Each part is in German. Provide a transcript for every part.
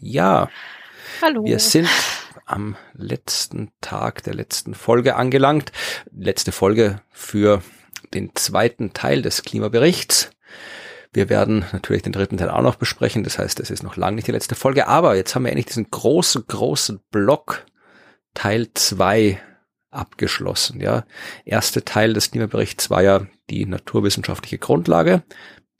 Ja. Hallo. Wir sind am letzten Tag der letzten Folge angelangt. Letzte Folge für den zweiten Teil des Klimaberichts. Wir werden natürlich den dritten Teil auch noch besprechen. Das heißt, es ist noch lange nicht die letzte Folge. Aber jetzt haben wir endlich diesen großen, großen Block Teil zwei abgeschlossen. Ja, erste Teil des Klimaberichts war ja die naturwissenschaftliche Grundlage.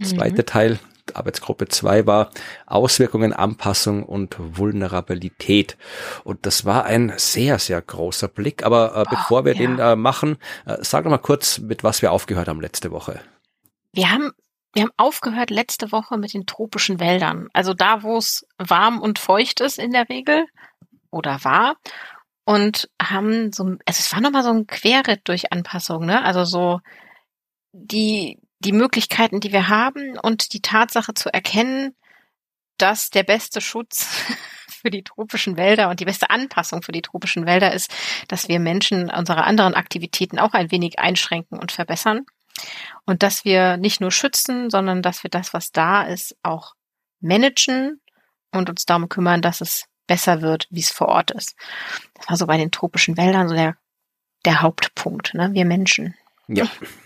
Zweite mhm. Teil Arbeitsgruppe 2 war Auswirkungen, Anpassung und Vulnerabilität. Und das war ein sehr, sehr großer Blick. Aber äh, bevor wir ja. den äh, machen, äh, sag doch mal kurz, mit was wir aufgehört haben letzte Woche. Wir haben wir haben aufgehört letzte Woche mit den tropischen Wäldern. Also da, wo es warm und feucht ist in der Regel oder war und haben so, also es war nochmal so ein Querritt durch Anpassung, ne? Also so die, die Möglichkeiten, die wir haben und die Tatsache zu erkennen, dass der beste Schutz für die tropischen Wälder und die beste Anpassung für die tropischen Wälder ist, dass wir Menschen unsere anderen Aktivitäten auch ein wenig einschränken und verbessern. Und dass wir nicht nur schützen, sondern dass wir das, was da ist, auch managen und uns darum kümmern, dass es besser wird, wie es vor Ort ist. Das war so bei den tropischen Wäldern so der, der Hauptpunkt, ne? Wir Menschen. Ja.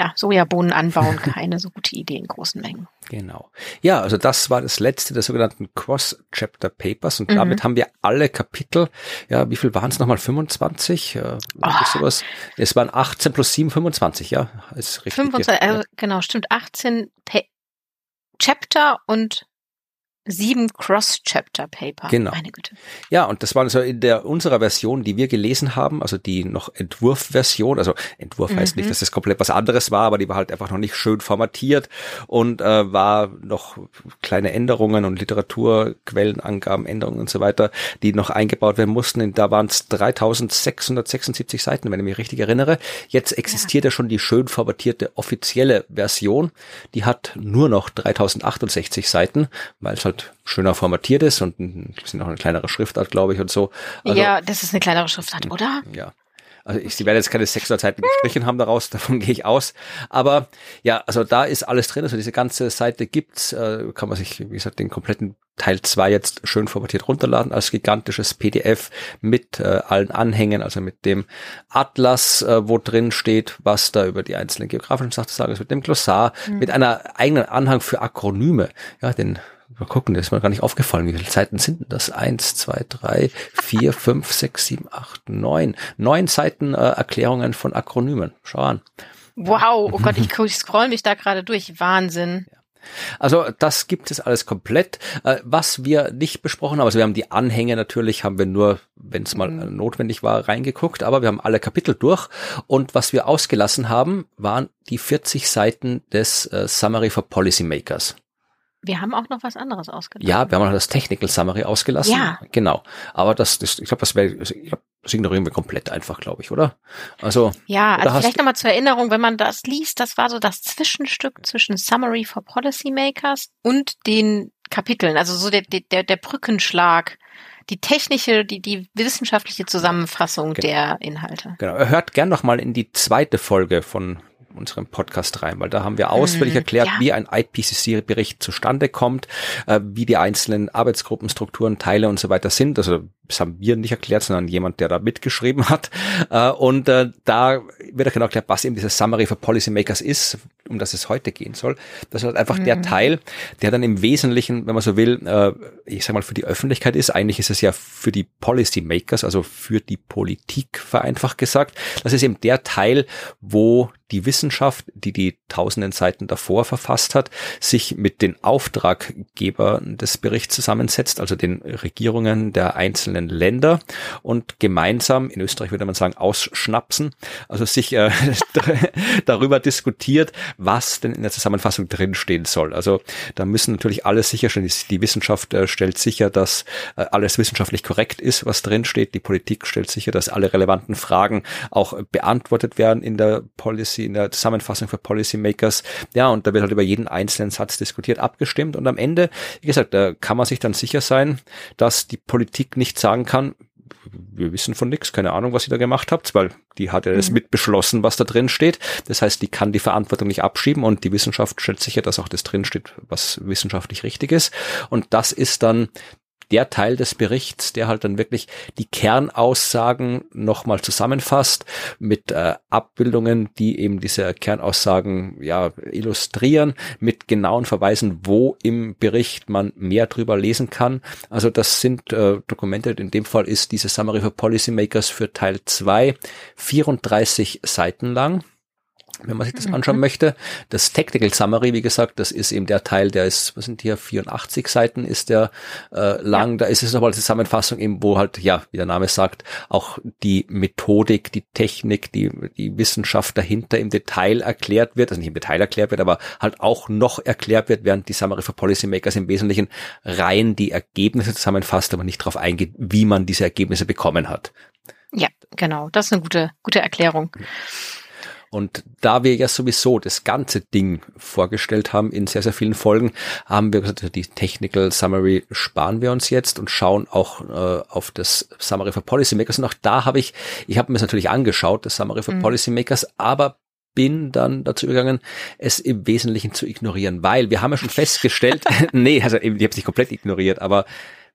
Ja, Sojabohnen anbauen, keine so gute Idee in großen Mengen. Genau. Ja, also das war das letzte der sogenannten Cross-Chapter Papers und mhm. damit haben wir alle Kapitel, ja, wie viel waren es nochmal? 25? Äh, oh. sowas? Es waren 18 plus 7, 25, ja, ist richtig. 25, also, genau, stimmt, 18 pa Chapter und sieben Cross-Chapter-Paper. Genau. Meine Güte. Ja, und das war also in der unserer Version, die wir gelesen haben, also die noch Entwurf-Version. Also Entwurf mhm. heißt nicht, mhm. dass das komplett was anderes war, aber die war halt einfach noch nicht schön formatiert und äh, war noch kleine Änderungen und Literaturquellenangaben, Änderungen und so weiter, die noch eingebaut werden mussten. Und da waren es 3676 Seiten, wenn ich mich richtig erinnere. Jetzt existiert ja, ja schon die schön formatierte offizielle Version. Die hat nur noch 3068 Seiten, weil es halt halt schöner formatiert ist und ein bisschen auch eine kleinere Schriftart, glaube ich, und so. Also, ja, das ist eine kleinere Schriftart, oder? Ja. Also ich, sie werden jetzt keine 600 Seiten gestrichen haben daraus, davon gehe ich aus. Aber ja, also da ist alles drin. Also diese ganze Seite gibt's, äh, kann man sich, wie gesagt, den kompletten Teil 2 jetzt schön formatiert runterladen als gigantisches PDF mit äh, allen Anhängen, also mit dem Atlas, äh, wo drin steht, was da über die einzelnen geografischen Sachen sagen ist, mit dem Glossar, mhm. mit einer eigenen Anhang für Akronyme. Ja, den Mal gucken, das ist mir gar nicht aufgefallen. Wie viele Seiten sind denn das? Eins, zwei, drei, vier, fünf, sechs, sieben, acht, neun. Neun Seiten äh, Erklärungen von Akronymen. Schau an. Wow, oh Gott, ich, ich scroll mich da gerade durch. Wahnsinn. Also das gibt es alles komplett. Äh, was wir nicht besprochen haben, also wir haben die Anhänge natürlich, haben wir nur, wenn es mal mhm. notwendig war, reingeguckt, aber wir haben alle Kapitel durch. Und was wir ausgelassen haben, waren die 40 Seiten des äh, Summary for Policymakers. Wir haben auch noch was anderes ausgelassen. Ja, wir haben noch das Technical Summary ausgelassen. Ja. Genau. Aber das, das ich glaube, das wäre, das ignorieren wir komplett einfach, glaube ich, oder? Also. Ja, also vielleicht nochmal zur Erinnerung, wenn man das liest, das war so das Zwischenstück zwischen Summary for Policymakers und den Kapiteln. Also so der, der, der Brückenschlag die technische, die, die wissenschaftliche Zusammenfassung genau. der Inhalte. Genau. Hört gern noch mal in die zweite Folge von unserem Podcast rein, weil da haben wir ausführlich mhm, erklärt, ja. wie ein IPCC-Bericht zustande kommt, äh, wie die einzelnen Arbeitsgruppenstrukturen, Teile und so weiter sind. Also das haben wir nicht erklärt, sondern jemand, der da mitgeschrieben hat. Äh, und äh, da wird auch genau erklärt, was eben dieses Summary for Policymakers ist, um das es heute gehen soll. Das ist halt einfach mhm. der Teil, der dann im Wesentlichen, wenn man so will, äh, ich sag mal, für die Öffentlichkeit ist. Eigentlich ist es ja für die Policymakers, also für die Politik vereinfacht gesagt. Das ist eben der Teil, wo die Wissenschaft, die die tausenden Seiten davor verfasst hat, sich mit den Auftraggebern des Berichts zusammensetzt, also den Regierungen der einzelnen einzelnen Länder und gemeinsam, in Österreich würde man sagen, ausschnapsen, also sich äh, darüber diskutiert, was denn in der Zusammenfassung drinstehen soll. Also da müssen natürlich alle sicherstellen, die Wissenschaft äh, stellt sicher, dass äh, alles wissenschaftlich korrekt ist, was drinsteht. Die Politik stellt sicher, dass alle relevanten Fragen auch beantwortet werden in der Policy, in der Zusammenfassung für Policymakers. Ja, und da wird halt über jeden einzelnen Satz diskutiert, abgestimmt und am Ende, wie gesagt, da kann man sich dann sicher sein, dass die Politik nicht sagen kann, wir wissen von nichts, keine Ahnung, was ihr da gemacht habt, weil die hat ja das mhm. mit beschlossen, was da drin steht. Das heißt, die kann die Verantwortung nicht abschieben und die Wissenschaft stellt sicher, dass auch das drin steht, was wissenschaftlich richtig ist. Und das ist dann der Teil des Berichts, der halt dann wirklich die Kernaussagen nochmal zusammenfasst mit äh, Abbildungen, die eben diese Kernaussagen ja illustrieren, mit genauen Verweisen, wo im Bericht man mehr drüber lesen kann. Also das sind äh, Dokumente, in dem Fall ist diese Summary for Policymakers für Teil 2 34 Seiten lang wenn man sich das anschauen mhm. möchte. Das Technical Summary, wie gesagt, das ist eben der Teil, der ist, was sind hier, 84 Seiten ist der äh, lang. Ja. Da ist es nochmal die Zusammenfassung eben, wo halt, ja, wie der Name sagt, auch die Methodik, die Technik, die, die Wissenschaft dahinter im Detail erklärt wird, also nicht im Detail erklärt wird, aber halt auch noch erklärt wird, während die Summary for Policymakers im Wesentlichen rein die Ergebnisse zusammenfasst, aber nicht darauf eingeht, wie man diese Ergebnisse bekommen hat. Ja, genau. Das ist eine gute, gute Erklärung. Und da wir ja sowieso das ganze Ding vorgestellt haben in sehr, sehr vielen Folgen, haben wir gesagt, die Technical Summary sparen wir uns jetzt und schauen auch äh, auf das Summary for Policymakers. Und auch da habe ich, ich habe mir es natürlich angeschaut, das Summary for mhm. Policymakers, aber bin dann dazu gegangen, es im Wesentlichen zu ignorieren, weil wir haben ja schon festgestellt, nee, also ich habe es nicht komplett ignoriert, aber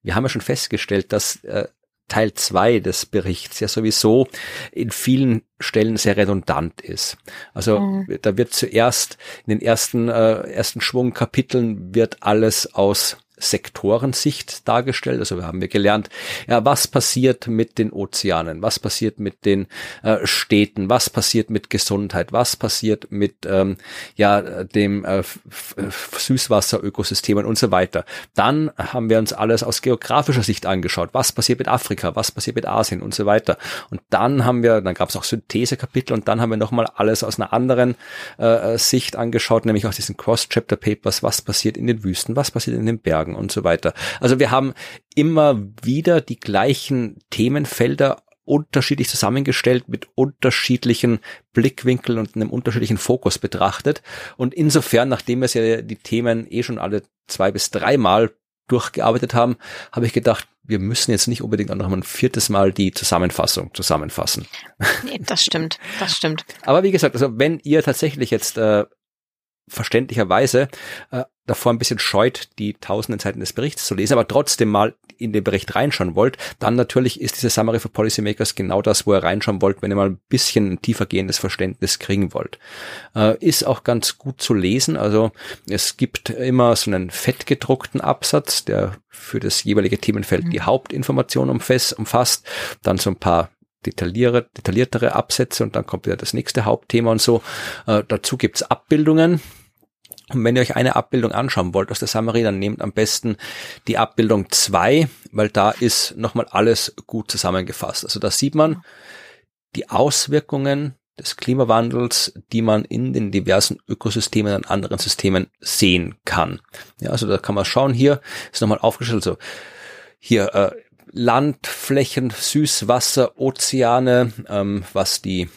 wir haben ja schon festgestellt, dass äh, Teil zwei des Berichts ja sowieso in vielen Stellen sehr redundant ist. Also mhm. da wird zuerst in den ersten äh, ersten Schwungkapiteln wird alles aus Sektorensicht dargestellt. Also wir haben wir gelernt, ja, was passiert mit den Ozeanen, was passiert mit den äh, Städten, was passiert mit Gesundheit, was passiert mit ähm, ja dem äh, Süßwasserökosystemen und so weiter. Dann haben wir uns alles aus geografischer Sicht angeschaut, was passiert mit Afrika, was passiert mit Asien? Und so weiter. Und dann haben wir, dann gab es auch Synthesekapitel und dann haben wir nochmal alles aus einer anderen äh, Sicht angeschaut, nämlich aus diesen Cross-Chapter-Papers, was passiert in den Wüsten, was passiert in den Bergen Bergen und so weiter. Also wir haben immer wieder die gleichen Themenfelder unterschiedlich zusammengestellt mit unterschiedlichen Blickwinkeln und einem unterschiedlichen Fokus betrachtet. Und insofern, nachdem wir ja die Themen eh schon alle zwei bis dreimal durchgearbeitet haben, habe ich gedacht, wir müssen jetzt nicht unbedingt auch noch mal ein viertes Mal die Zusammenfassung zusammenfassen. Nee, das stimmt, das stimmt. Aber wie gesagt, also wenn ihr tatsächlich jetzt äh, verständlicherweise äh, davor ein bisschen scheut, die tausenden Seiten des Berichts zu lesen, aber trotzdem mal in den Bericht reinschauen wollt, dann natürlich ist diese Summary for Policymakers genau das, wo ihr reinschauen wollt, wenn ihr mal ein bisschen ein tiefer gehendes Verständnis kriegen wollt. Äh, ist auch ganz gut zu lesen, also es gibt immer so einen fettgedruckten Absatz, der für das jeweilige Themenfeld mhm. die Hauptinformation umfasst, dann so ein paar detailliere, detailliertere Absätze und dann kommt wieder das nächste Hauptthema und so. Äh, dazu gibt's Abbildungen. Und wenn ihr euch eine Abbildung anschauen wollt aus der Summary, dann nehmt am besten die Abbildung zwei, weil da ist nochmal alles gut zusammengefasst. Also da sieht man die Auswirkungen des Klimawandels, die man in den diversen Ökosystemen und anderen Systemen sehen kann. Ja, also da kann man schauen, hier ist nochmal aufgestellt, so hier äh, Landflächen, Süßwasser, Ozeane, ähm, was die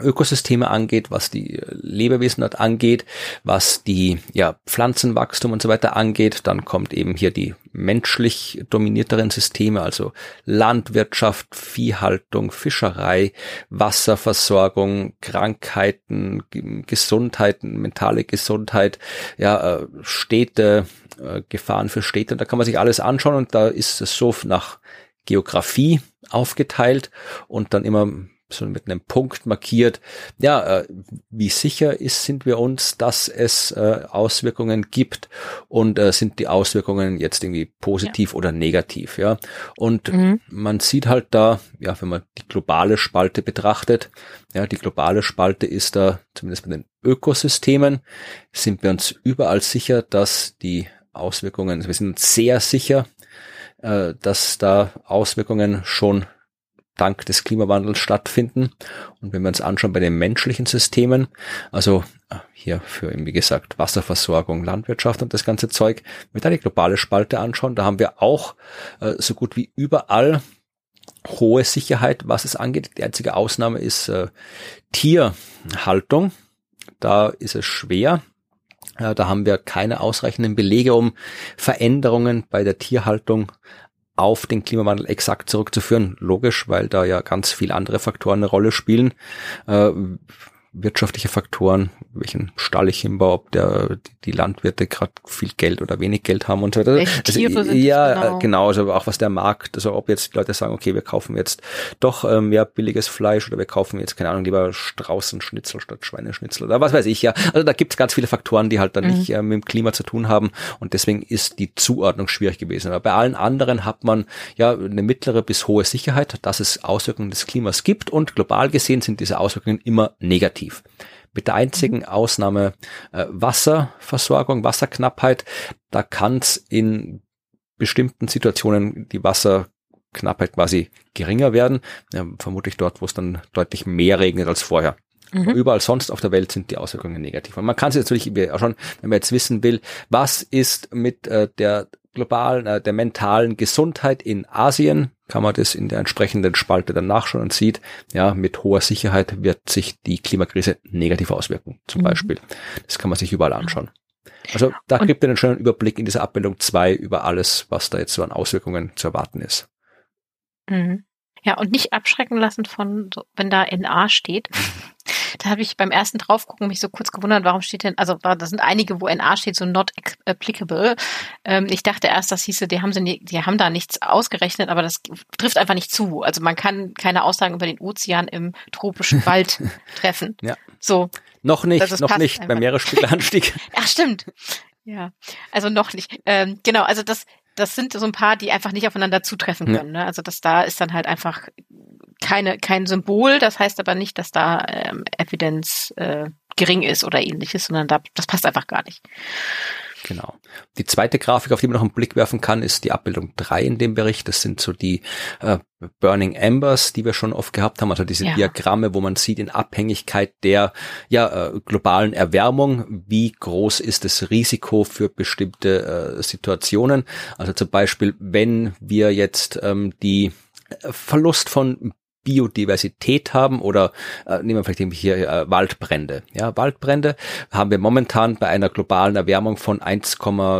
Ökosysteme angeht, was die Lebewesen dort angeht, was die ja, Pflanzenwachstum und so weiter angeht. Dann kommt eben hier die menschlich dominierteren Systeme, also Landwirtschaft, Viehhaltung, Fischerei, Wasserversorgung, Krankheiten, Gesundheit, mentale Gesundheit, ja, äh, Städte, äh, Gefahren für Städte. Und da kann man sich alles anschauen und da ist es so nach Geografie aufgeteilt und dann immer so mit einem Punkt markiert, ja, äh, wie sicher ist, sind wir uns, dass es äh, Auswirkungen gibt und äh, sind die Auswirkungen jetzt irgendwie positiv ja. oder negativ, ja. Und mhm. man sieht halt da, ja, wenn man die globale Spalte betrachtet, ja, die globale Spalte ist da, zumindest bei den Ökosystemen, sind wir uns überall sicher, dass die Auswirkungen, wir sind sehr sicher, äh, dass da Auswirkungen schon dank des Klimawandels stattfinden. Und wenn wir uns anschauen bei den menschlichen Systemen, also äh, hier für, wie gesagt, Wasserversorgung, Landwirtschaft und das ganze Zeug, wenn wir da die globale Spalte anschauen, da haben wir auch äh, so gut wie überall hohe Sicherheit, was es angeht. Die einzige Ausnahme ist Tierhaltung. Da ist es schwer. Äh, da haben wir keine ausreichenden Belege, um Veränderungen bei der Tierhaltung auf den Klimawandel exakt zurückzuführen. Logisch, weil da ja ganz viele andere Faktoren eine Rolle spielen. Wirtschaftliche Faktoren, welchen Stall ich hinbaue, ob der, die Landwirte gerade viel Geld oder wenig Geld haben und so weiter. Also, ja, genau. genau, also auch was der Markt, also ob jetzt die Leute sagen, okay, wir kaufen jetzt doch äh, mehr billiges Fleisch oder wir kaufen jetzt, keine Ahnung, lieber Straußenschnitzel statt Schweineschnitzel oder was weiß ich, ja. Also da gibt es ganz viele Faktoren, die halt dann mhm. nicht äh, mit dem Klima zu tun haben und deswegen ist die Zuordnung schwierig gewesen. Aber bei allen anderen hat man ja eine mittlere bis hohe Sicherheit, dass es Auswirkungen des Klimas gibt und global gesehen sind diese Auswirkungen immer negativ effektiv. Mit der einzigen Ausnahme äh, Wasserversorgung, Wasserknappheit, da kann es in bestimmten Situationen die Wasserknappheit quasi geringer werden, ja, vermutlich dort, wo es dann deutlich mehr regnet als vorher. Mhm. Überall sonst auf der Welt sind die Auswirkungen negativ. Und man kann sich natürlich auch schon, wenn man jetzt wissen will, was ist mit äh, der globalen, äh, der mentalen Gesundheit in Asien, kann man das in der entsprechenden Spalte dann nachschauen und sieht, ja, mit hoher Sicherheit wird sich die Klimakrise negativ auswirken, zum mhm. Beispiel. Das kann man sich überall anschauen. Also da gibt ihr einen schönen Überblick in dieser Abbildung zwei über alles, was da jetzt so an Auswirkungen zu erwarten ist. Mhm. Ja, und nicht abschrecken lassen von, wenn da NA steht. Da habe ich beim ersten draufgucken mich so kurz gewundert, warum steht denn, also da sind einige, wo NA steht, so not applicable. Ähm, ich dachte erst, das hieße, die haben, sie, die haben da nichts ausgerechnet, aber das trifft einfach nicht zu. Also man kann keine Aussagen über den Ozean im tropischen Wald treffen. Ja. So. Noch nicht, noch nicht beim Meeresspiegelanstieg. Ach, stimmt. Ja, also noch nicht. Ähm, genau, also das, das sind so ein paar, die einfach nicht aufeinander zutreffen können. Ja. Ne? Also das da ist dann halt einfach keine, kein Symbol. Das heißt aber nicht, dass da ähm, Evidenz äh, gering ist oder ähnliches, sondern da, das passt einfach gar nicht. Genau. Die zweite Grafik, auf die man noch einen Blick werfen kann, ist die Abbildung drei in dem Bericht. Das sind so die äh, Burning Embers, die wir schon oft gehabt haben, also diese ja. Diagramme, wo man sieht in Abhängigkeit der ja, äh, globalen Erwärmung, wie groß ist das Risiko für bestimmte äh, Situationen. Also zum Beispiel, wenn wir jetzt ähm, die Verlust von Biodiversität haben oder äh, nehmen wir vielleicht hier äh, Waldbrände. Ja, Waldbrände haben wir momentan bei einer globalen Erwärmung von 1,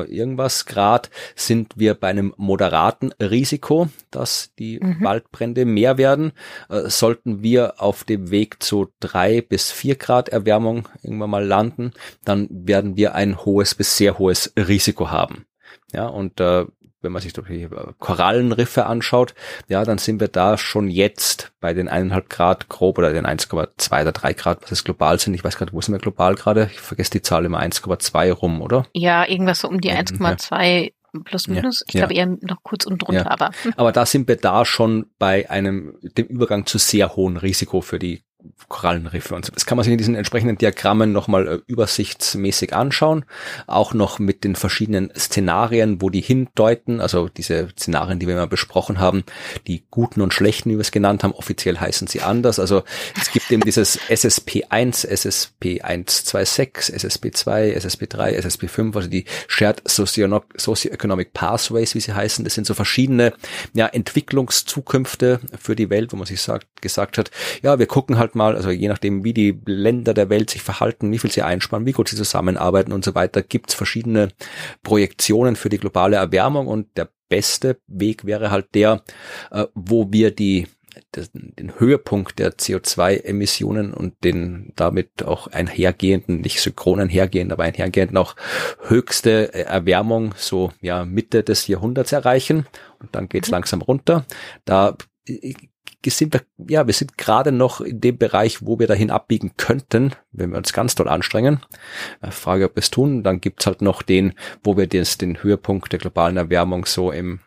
irgendwas Grad sind wir bei einem moderaten Risiko, dass die mhm. Waldbrände mehr werden. Äh, sollten wir auf dem Weg zu drei bis vier Grad Erwärmung irgendwann mal landen, dann werden wir ein hohes bis sehr hohes Risiko haben. Ja, und äh, wenn man sich doch die Korallenriffe anschaut, ja, dann sind wir da schon jetzt bei den eineinhalb Grad grob oder den 1,2 oder 3 Grad, was es global sind. Ich weiß gerade, wo sind wir global gerade? Ich vergesse die Zahl immer 1,2 rum, oder? Ja, irgendwas so um die 1,2 plus minus. Ja, ich glaube ja. eher noch kurz und drunter, ja. aber. Aber da sind wir da schon bei einem, dem Übergang zu sehr hohen Risiko für die Korallenriffe und so. Das kann man sich in diesen entsprechenden Diagrammen nochmal äh, übersichtsmäßig anschauen. Auch noch mit den verschiedenen Szenarien, wo die hindeuten, also diese Szenarien, die wir immer besprochen haben, die guten und schlechten, wie wir es genannt haben, offiziell heißen sie anders. Also es gibt eben dieses SSP1, SSP126, SSP2, SSP3, SSP5, also die Shared Socioeconomic Pathways, wie sie heißen. Das sind so verschiedene ja, Entwicklungszukünfte für die Welt, wo man sich sagt, gesagt hat, ja, wir gucken halt halt mal, also je nachdem, wie die Länder der Welt sich verhalten, wie viel sie einsparen, wie gut sie zusammenarbeiten und so weiter, gibt es verschiedene Projektionen für die globale Erwärmung und der beste Weg wäre halt der, äh, wo wir die den Höhepunkt der CO2-Emissionen und den damit auch einhergehenden, nicht synchron einhergehend, aber einhergehenden auch höchste Erwärmung so ja Mitte des Jahrhunderts erreichen und dann geht's mhm. langsam runter. Da sind wir, ja, wir sind gerade noch in dem Bereich, wo wir dahin abbiegen könnten, wenn wir uns ganz doll anstrengen. Äh, Frage, ob wir es tun. Dann gibt's halt noch den, wo wir das, den Höhepunkt der globalen Erwärmung so im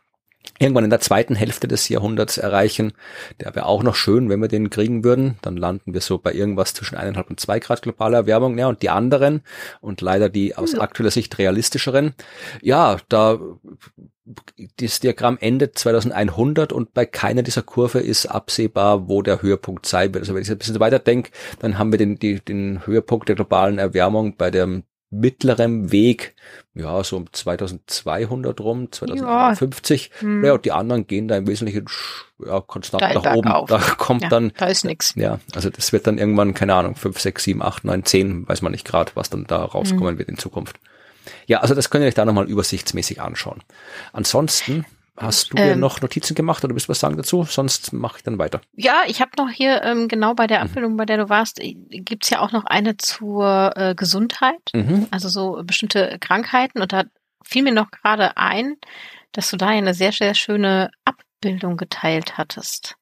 irgendwann in der zweiten Hälfte des Jahrhunderts erreichen. Der wäre auch noch schön, wenn wir den kriegen würden. Dann landen wir so bei irgendwas zwischen eineinhalb und zwei Grad globaler Erwärmung. Ja, und die anderen und leider die aus aktueller Sicht realistischeren. Ja, da das Diagramm endet 2100 und bei keiner dieser Kurve ist absehbar, wo der Höhepunkt sein wird. Also wenn ich ein bisschen weiter denke, dann haben wir den, die, den Höhepunkt der globalen Erwärmung bei dem mittlerem Weg, ja, so um 2200 rum, 2050. Ja, hm. ja, und die anderen gehen da im Wesentlichen ja, konstant da, nach oben. Auf. Da kommt ja, dann. Da ist nix. Ja, also das wird dann irgendwann, keine Ahnung, 5, 6, 7, 8, 9, 10, weiß man nicht gerade, was dann da rauskommen hm. wird in Zukunft. Ja, also das könnt ihr euch da nochmal übersichtsmäßig anschauen. Ansonsten Hast du ähm, noch Notizen gemacht oder willst du was sagen dazu? Sonst mache ich dann weiter. Ja, ich habe noch hier ähm, genau bei der mhm. Abbildung, bei der du warst, äh, gibt's ja auch noch eine zur äh, Gesundheit, mhm. also so bestimmte Krankheiten. Und da fiel mir noch gerade ein, dass du da eine sehr, sehr schöne Abbildung geteilt hattest.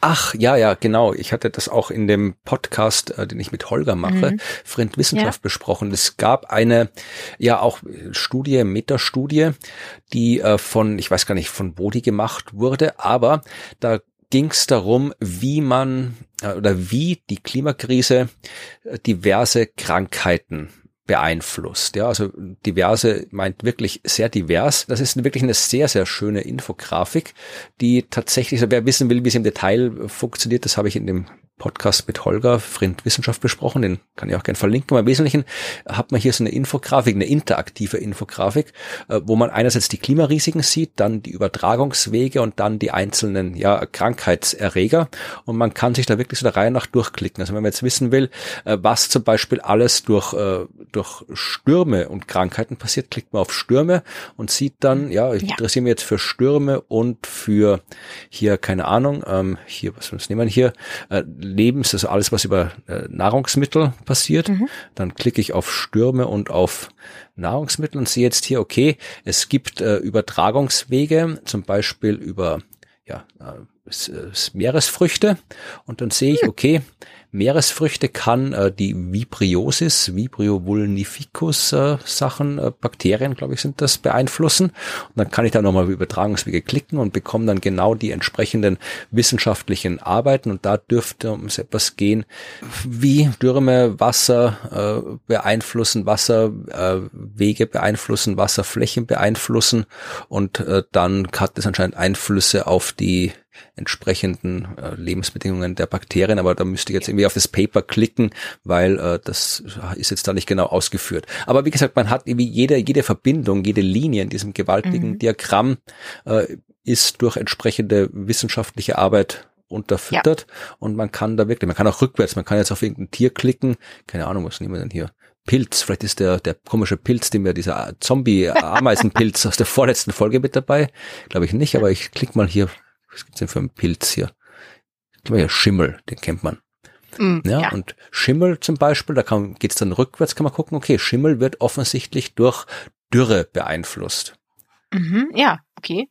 Ach, ja, ja, genau. Ich hatte das auch in dem Podcast, äh, den ich mit Holger mache, mhm. Friend Wissenschaft ja. besprochen. Es gab eine, ja, auch Studie, Metastudie, die äh, von, ich weiß gar nicht, von Bodi gemacht wurde, aber da ging es darum, wie man äh, oder wie die Klimakrise äh, diverse Krankheiten beeinflusst. Ja, also diverse meint wirklich sehr divers. Das ist wirklich eine sehr, sehr schöne Infografik, die tatsächlich, wer wissen will, wie es im Detail funktioniert, das habe ich in dem Podcast mit Holger Frind Wissenschaft besprochen, den kann ich auch gerne verlinken. Aber im Wesentlichen hat man hier so eine Infografik, eine interaktive Infografik, äh, wo man einerseits die Klimarisiken sieht, dann die Übertragungswege und dann die einzelnen ja, Krankheitserreger. Und man kann sich da wirklich so der Reihe nach durchklicken. Also wenn man jetzt wissen will, äh, was zum Beispiel alles durch, äh, durch Stürme und Krankheiten passiert, klickt man auf Stürme und sieht dann, ja, ich ja. interessiere mich jetzt für Stürme und für hier, keine Ahnung, ähm, hier, was, was nehmen wir hier, Lebens, also alles, was über äh, Nahrungsmittel passiert. Mhm. Dann klicke ich auf Stürme und auf Nahrungsmittel und sehe jetzt hier, okay, es gibt äh, Übertragungswege, zum Beispiel über ja, äh, Meeresfrüchte. Und dann sehe ich, hm. okay, Meeresfrüchte kann äh, die Vibriosis, Vibrio vulnificus äh, Sachen, äh, Bakterien, glaube ich, sind das, beeinflussen. Und dann kann ich da nochmal über Übertragungswege klicken und bekomme dann genau die entsprechenden wissenschaftlichen Arbeiten. Und da dürfte um etwas gehen, wie Stürme Wasser äh, beeinflussen, Wasserwege äh, beeinflussen, Wasserflächen beeinflussen. Und äh, dann hat es anscheinend Einflüsse auf die entsprechenden äh, Lebensbedingungen der Bakterien, aber da müsste ich jetzt irgendwie auf das Paper klicken, weil äh, das ist jetzt da nicht genau ausgeführt. Aber wie gesagt, man hat irgendwie jede, jede Verbindung, jede Linie in diesem gewaltigen mhm. Diagramm äh, ist durch entsprechende wissenschaftliche Arbeit unterfüttert ja. und man kann da wirklich, man kann auch rückwärts, man kann jetzt auf irgendein Tier klicken, keine Ahnung, was nehmen wir denn hier? Pilz, vielleicht ist der, der komische Pilz, den wir, dieser Zombie-Ameisenpilz aus der vorletzten Folge mit dabei. Glaube ich nicht, aber ich klicke mal hier was gibt's denn für einen Pilz hier? Ich glaube ja Schimmel, den kennt man. Mm, ja, ja, und Schimmel zum Beispiel, da kann, geht's dann rückwärts, kann man gucken, okay, Schimmel wird offensichtlich durch Dürre beeinflusst. Mhm, ja, okay.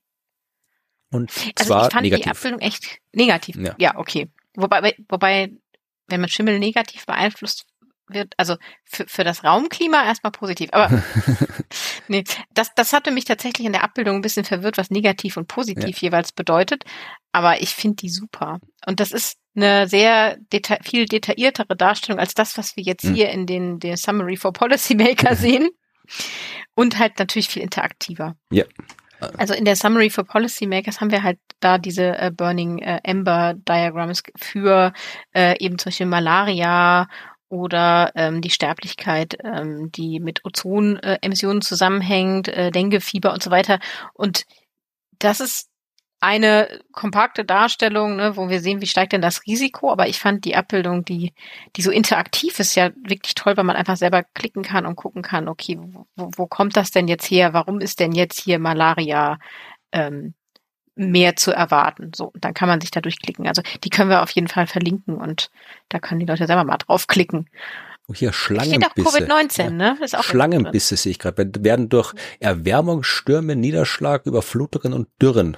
Und also zwar ich fand negativ. die Abbildung echt negativ. Ja, ja okay. Wobei, wobei, wenn man Schimmel negativ beeinflusst, wird, also für, für das Raumklima erstmal positiv. Aber nee, das, das hatte mich tatsächlich in der Abbildung ein bisschen verwirrt, was negativ und positiv ja. jeweils bedeutet. Aber ich finde die super. Und das ist eine sehr deta viel detailliertere Darstellung als das, was wir jetzt mhm. hier in den, den Summary for Policymaker sehen. Und halt natürlich viel interaktiver. Ja. Also in der Summary for Policymakers haben wir halt da diese äh, Burning äh, Ember Diagrams für äh, eben zum Beispiel Malaria oder ähm, die Sterblichkeit, ähm, die mit Ozonemissionen äh, zusammenhängt, äh, Denguefieber und so weiter. Und das ist eine kompakte Darstellung, ne, wo wir sehen, wie steigt denn das Risiko. Aber ich fand die Abbildung, die, die so interaktiv ist, ja wirklich toll, weil man einfach selber klicken kann und gucken kann, okay, wo, wo kommt das denn jetzt her? Warum ist denn jetzt hier Malaria ähm, mehr zu erwarten. So, dann kann man sich da durchklicken. Also die können wir auf jeden Fall verlinken und da können die Leute selber mal draufklicken. Oh, hier Schlangenbisse. Steht auch Covid-19, ja. ne? Ist auch Schlangenbisse sehe ich gerade. Werden durch Erwärmung, Stürme, Niederschlag, Überflutungen und Dürren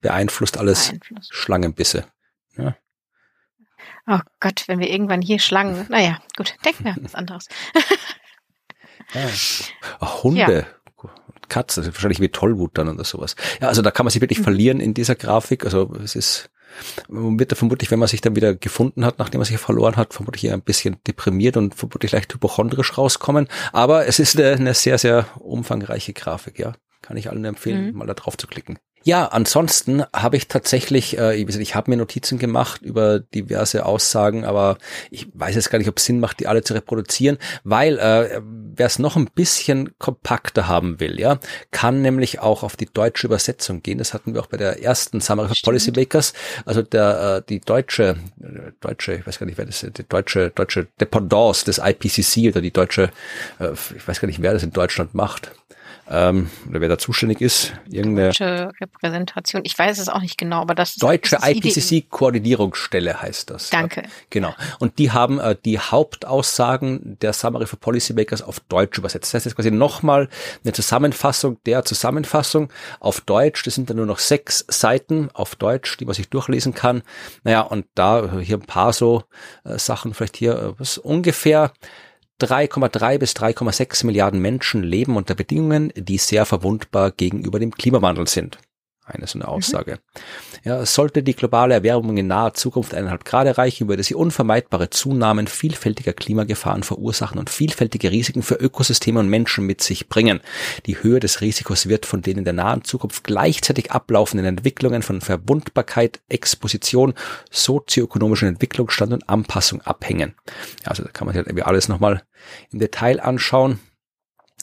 beeinflusst alles beeinflusst. Schlangenbisse. Ja. Oh Gott, wenn wir irgendwann hier Schlangen, naja, gut, denken wir an was anderes. ja. Hunde. Ja Katz, also wahrscheinlich wie Tollwut dann oder sowas. Ja, also da kann man sich wirklich mhm. verlieren in dieser Grafik. Also es ist, man wird da vermutlich, wenn man sich dann wieder gefunden hat, nachdem man sich verloren hat, vermutlich eher ein bisschen deprimiert und vermutlich leicht hypochondrisch rauskommen. Aber es ist eine, eine sehr, sehr umfangreiche Grafik, ja. Kann ich allen empfehlen, mhm. mal da drauf zu klicken. Ja, ansonsten habe ich tatsächlich, äh, ich, ich habe mir Notizen gemacht über diverse Aussagen, aber ich weiß jetzt gar nicht, ob es Sinn macht, die alle zu reproduzieren, weil äh, wer es noch ein bisschen kompakter haben will, ja, kann nämlich auch auf die deutsche Übersetzung gehen. Das hatten wir auch bei der ersten Summer of Policymakers. Also der äh, die deutsche äh, deutsche, ich weiß gar nicht, wer das ist, die deutsche deutsche Dependance des IPCC oder die deutsche, äh, ich weiß gar nicht, wer das in Deutschland macht ähm, oder wer da zuständig ist. Irgendeine Deutsche Repräsentation. Ich weiß es auch nicht genau, aber das ist Deutsche IPCC-Koordinierungsstelle heißt das. Danke. Genau. Und die haben äh, die Hauptaussagen der Summary for Policymakers auf Deutsch übersetzt. Das heißt jetzt quasi nochmal eine Zusammenfassung der Zusammenfassung auf Deutsch. Das sind dann nur noch sechs Seiten auf Deutsch, die man sich durchlesen kann. Naja, und da hier ein paar so äh, Sachen, vielleicht hier äh, was ungefähr 3,3 bis 3,6 Milliarden Menschen leben unter Bedingungen, die sehr verwundbar gegenüber dem Klimawandel sind. Eine so eine mhm. Aussage. Mhm. Ja, sollte die globale Erwärmung in naher Zukunft eineinhalb Grad erreichen, würde sie unvermeidbare Zunahmen vielfältiger Klimagefahren verursachen und vielfältige Risiken für Ökosysteme und Menschen mit sich bringen. Die Höhe des Risikos wird von den in der nahen Zukunft gleichzeitig ablaufenden Entwicklungen von Verwundbarkeit, Exposition, sozioökonomischen Entwicklungsstand und Anpassung abhängen. Also da kann man sich halt alles nochmal im Detail anschauen.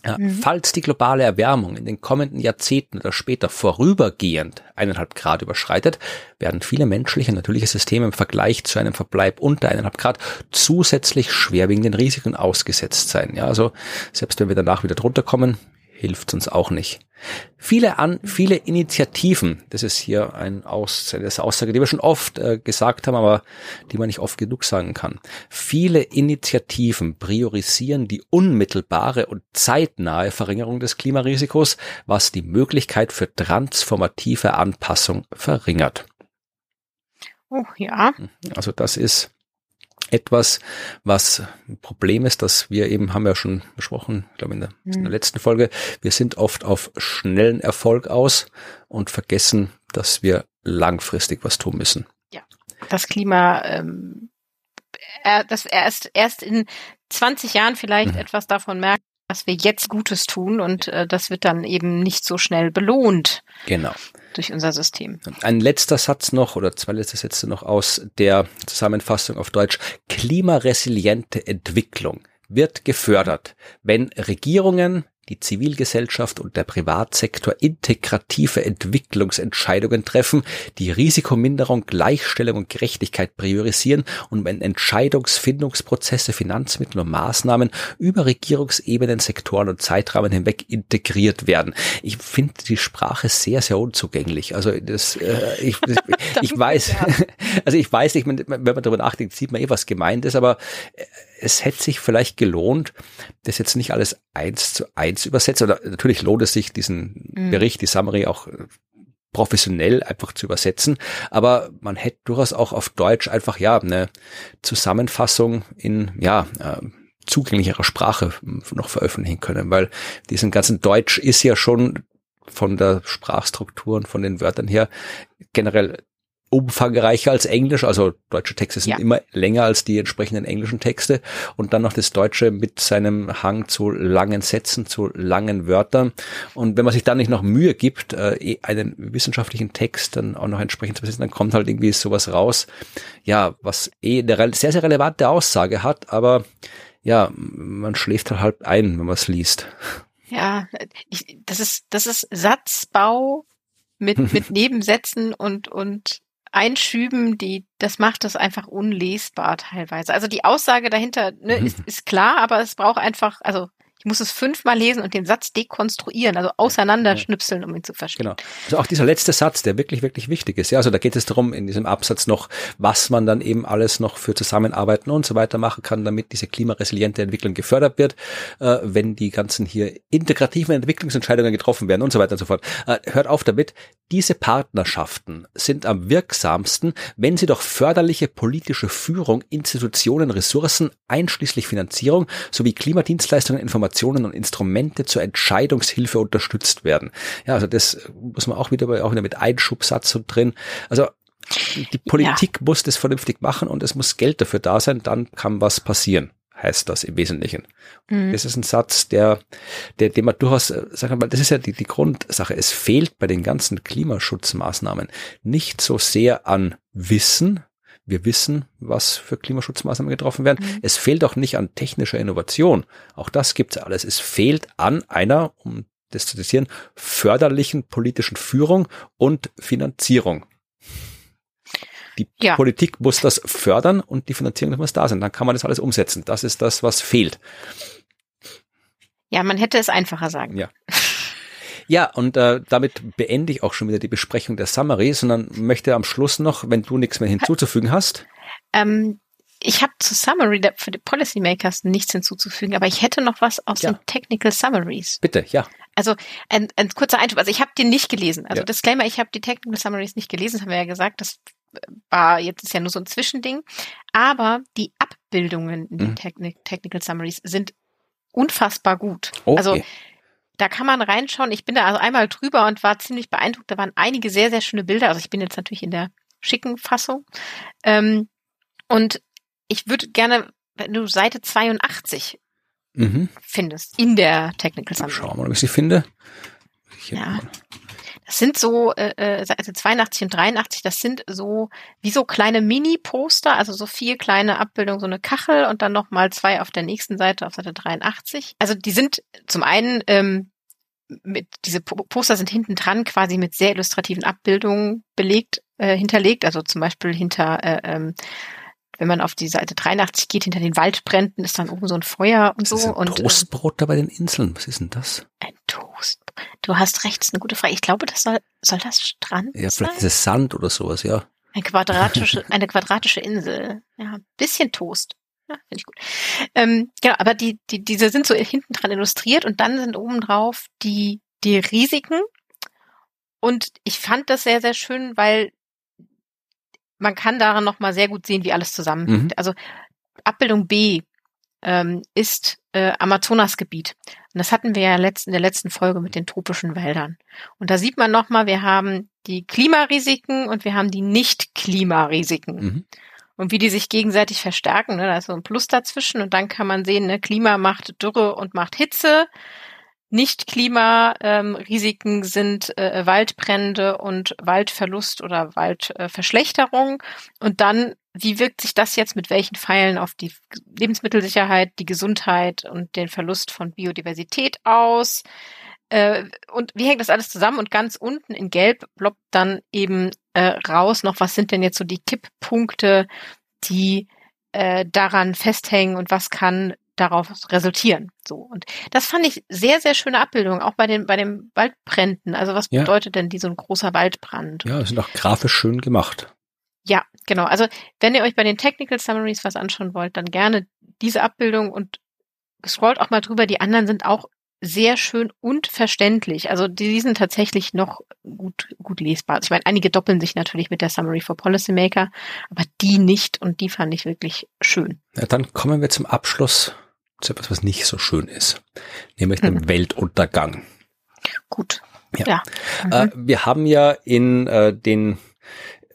Ja, mhm. Falls die globale Erwärmung in den kommenden Jahrzehnten oder später vorübergehend eineinhalb Grad überschreitet, werden viele menschliche und natürliche Systeme im Vergleich zu einem Verbleib unter eineinhalb Grad zusätzlich schwerwiegenden Risiken ausgesetzt sein. Ja, also selbst wenn wir danach wieder drunter kommen, hilft uns auch nicht. Viele an, viele Initiativen, das ist hier ein Aus, eine Aussage, die wir schon oft äh, gesagt haben, aber die man nicht oft genug sagen kann. Viele Initiativen priorisieren die unmittelbare und zeitnahe Verringerung des Klimarisikos, was die Möglichkeit für transformative Anpassung verringert. Oh ja. Also das ist etwas, was ein Problem ist, dass wir eben, haben wir ja schon besprochen, ich glaube in der, mhm. in der letzten Folge, wir sind oft auf schnellen Erfolg aus und vergessen, dass wir langfristig was tun müssen. Ja, das Klima, ähm, er, dass er erst, erst in 20 Jahren vielleicht mhm. etwas davon merkt, dass wir jetzt Gutes tun und äh, das wird dann eben nicht so schnell belohnt. Genau durch unser System. Ein letzter Satz noch oder zwei letzte Sätze noch aus der Zusammenfassung auf Deutsch. Klimaresiliente Entwicklung wird gefördert, wenn Regierungen, die Zivilgesellschaft und der Privatsektor integrative Entwicklungsentscheidungen treffen, die Risikominderung, Gleichstellung und Gerechtigkeit priorisieren und wenn Entscheidungsfindungsprozesse, Finanzmittel und Maßnahmen über Regierungsebenen, Sektoren und Zeitrahmen hinweg integriert werden. Ich finde die Sprache sehr, sehr unzugänglich. Also das, äh, ich, das, ich weiß, also ich weiß nicht, wenn man darüber nachdenkt, sieht man eh, was gemeint ist, aber äh, es hätte sich vielleicht gelohnt, das jetzt nicht alles eins zu eins übersetzen. Oder natürlich lohnt es sich, diesen mhm. Bericht, die Summary auch äh, professionell einfach zu übersetzen. Aber man hätte durchaus auch auf Deutsch einfach, ja, eine Zusammenfassung in, ja, äh, zugänglicherer Sprache noch veröffentlichen können, weil diesen ganzen Deutsch ist ja schon von der Sprachstruktur und von den Wörtern her generell umfangreicher als Englisch, also deutsche Texte sind ja. immer länger als die entsprechenden englischen Texte und dann noch das Deutsche mit seinem Hang zu langen Sätzen, zu langen Wörtern und wenn man sich dann nicht noch Mühe gibt, äh, eh einen wissenschaftlichen Text dann auch noch entsprechend zu besitzen, dann kommt halt irgendwie sowas raus, ja, was eh eine sehr, sehr relevante Aussage hat, aber ja, man schläft halt halb ein, wenn man es liest. Ja, ich, das ist, das ist Satzbau mit, mit Nebensätzen und, und Einschüben, die, das macht das einfach unlesbar teilweise. Also die Aussage dahinter ne, ist, ist klar, aber es braucht einfach, also ich muss es fünfmal lesen und den Satz dekonstruieren, also auseinanderschnipseln, um ihn zu verstehen. Genau. Also auch dieser letzte Satz, der wirklich, wirklich wichtig ist. Ja, also da geht es darum, in diesem Absatz noch, was man dann eben alles noch für Zusammenarbeiten und so weiter machen kann, damit diese klimaresiliente Entwicklung gefördert wird, äh, wenn die ganzen hier integrativen Entwicklungsentscheidungen getroffen werden und so weiter und so fort. Äh, hört auf damit. Diese Partnerschaften sind am wirksamsten, wenn sie durch förderliche politische Führung, Institutionen, Ressourcen, einschließlich Finanzierung sowie Klimadienstleistungen, Informationen Innovationen und Instrumente zur Entscheidungshilfe unterstützt werden. Ja, also das muss man auch wieder, auch wieder mit Einschubsatz so drin. Also die Politik ja. muss das vernünftig machen und es muss Geld dafür da sein, dann kann was passieren heißt das im Wesentlichen. Mhm. Das ist ein Satz, der, der, den man durchaus, äh, sagen wir mal, das ist ja die, die Grundsache. Es fehlt bei den ganzen Klimaschutzmaßnahmen nicht so sehr an Wissen. Wir wissen, was für Klimaschutzmaßnahmen getroffen werden. Mhm. Es fehlt auch nicht an technischer Innovation. Auch das gibt's alles. Es fehlt an einer, um das zu zitieren, förderlichen politischen Führung und Finanzierung. Die ja. Politik muss das fördern und die Finanzierung muss da sein. Dann kann man das alles umsetzen. Das ist das, was fehlt. Ja, man hätte es einfacher sagen. Ja. Ja, und äh, damit beende ich auch schon wieder die Besprechung der Summary, sondern möchte am Schluss noch, wenn du nichts mehr hinzuzufügen hast. Ähm, ich habe zu Summary für die Policymakers nichts hinzuzufügen, aber ich hätte noch was aus ja. den Technical Summaries. Bitte, ja. Also ein, ein kurzer Einschub. Also ich habe den nicht gelesen. Also ja. Disclaimer, ich habe die Technical Summaries nicht gelesen, das haben wir ja gesagt. Das war jetzt ist ja nur so ein Zwischending, aber die Abbildungen in den mhm. Techni Technical Summaries sind unfassbar gut. Okay. Also da kann man reinschauen. Ich bin da also einmal drüber und war ziemlich beeindruckt. Da waren einige sehr, sehr schöne Bilder. Also ich bin jetzt natürlich in der schicken Fassung. Ähm, und ich würde gerne, wenn du Seite 82 mhm. findest, in der Technical Summary. Schauen wir mal, ob ich sie finde. Ich ja. Das sind so, äh, äh also 82 und 83, das sind so wie so kleine Mini-Poster, also so vier kleine Abbildungen, so eine Kachel und dann nochmal zwei auf der nächsten Seite, auf Seite 83. Also die sind zum einen, ähm, mit, diese Poster sind hinten dran quasi mit sehr illustrativen Abbildungen belegt, äh, hinterlegt, also zum Beispiel hinter äh, ähm, wenn man auf die Seite 83 geht, hinter den Waldbränden ist dann oben so ein Feuer und so. Ist ein und Toastbrot äh, da bei den Inseln. Was ist denn das? Ein Toast. Du hast recht, ist eine gute Frage. Ich glaube, das soll, soll das Strand Ja, vielleicht ist es Sand oder sowas, ja. Eine quadratische, eine quadratische Insel. Ja, bisschen Toast. Ja, finde ich gut. Ähm, genau, aber die, die, diese sind so hinten dran illustriert und dann sind oben drauf die, die Risiken. Und ich fand das sehr, sehr schön, weil man kann daran nochmal sehr gut sehen, wie alles zusammenhängt. Mhm. Also Abbildung B ähm, ist äh, Amazonasgebiet. Und das hatten wir ja letzt, in der letzten Folge mit den tropischen Wäldern. Und da sieht man nochmal, wir haben die Klimarisiken und wir haben die Nicht-Klimarisiken. Mhm. Und wie die sich gegenseitig verstärken. Ne? Da ist so ein Plus dazwischen und dann kann man sehen, ne, Klima macht Dürre und macht Hitze. Nicht-Klimarisiken ähm, sind äh, Waldbrände und Waldverlust oder Waldverschlechterung. Äh, und dann, wie wirkt sich das jetzt mit welchen Pfeilen auf die Lebensmittelsicherheit, die Gesundheit und den Verlust von Biodiversität aus? Äh, und wie hängt das alles zusammen? Und ganz unten in Gelb ploppt dann eben äh, raus noch, was sind denn jetzt so die Kipppunkte, die äh, daran festhängen und was kann darauf resultieren. So. Und das fand ich sehr, sehr schöne Abbildung, auch bei den, bei den Waldbränden. Also was ja. bedeutet denn die so ein großer Waldbrand? Ja, sind auch grafisch schön gemacht. Ja, genau. Also wenn ihr euch bei den Technical Summaries was anschauen wollt, dann gerne diese Abbildung und scrollt auch mal drüber. Die anderen sind auch sehr schön und verständlich. Also die sind tatsächlich noch gut, gut lesbar. Also ich meine, einige doppeln sich natürlich mit der Summary for Policymaker, aber die nicht und die fand ich wirklich schön. Ja, dann kommen wir zum Abschluss zu etwas, was nicht so schön ist, nämlich dem mhm. Weltuntergang. Gut. Ja. ja. Äh, mhm. Äh, wir haben ja in äh, den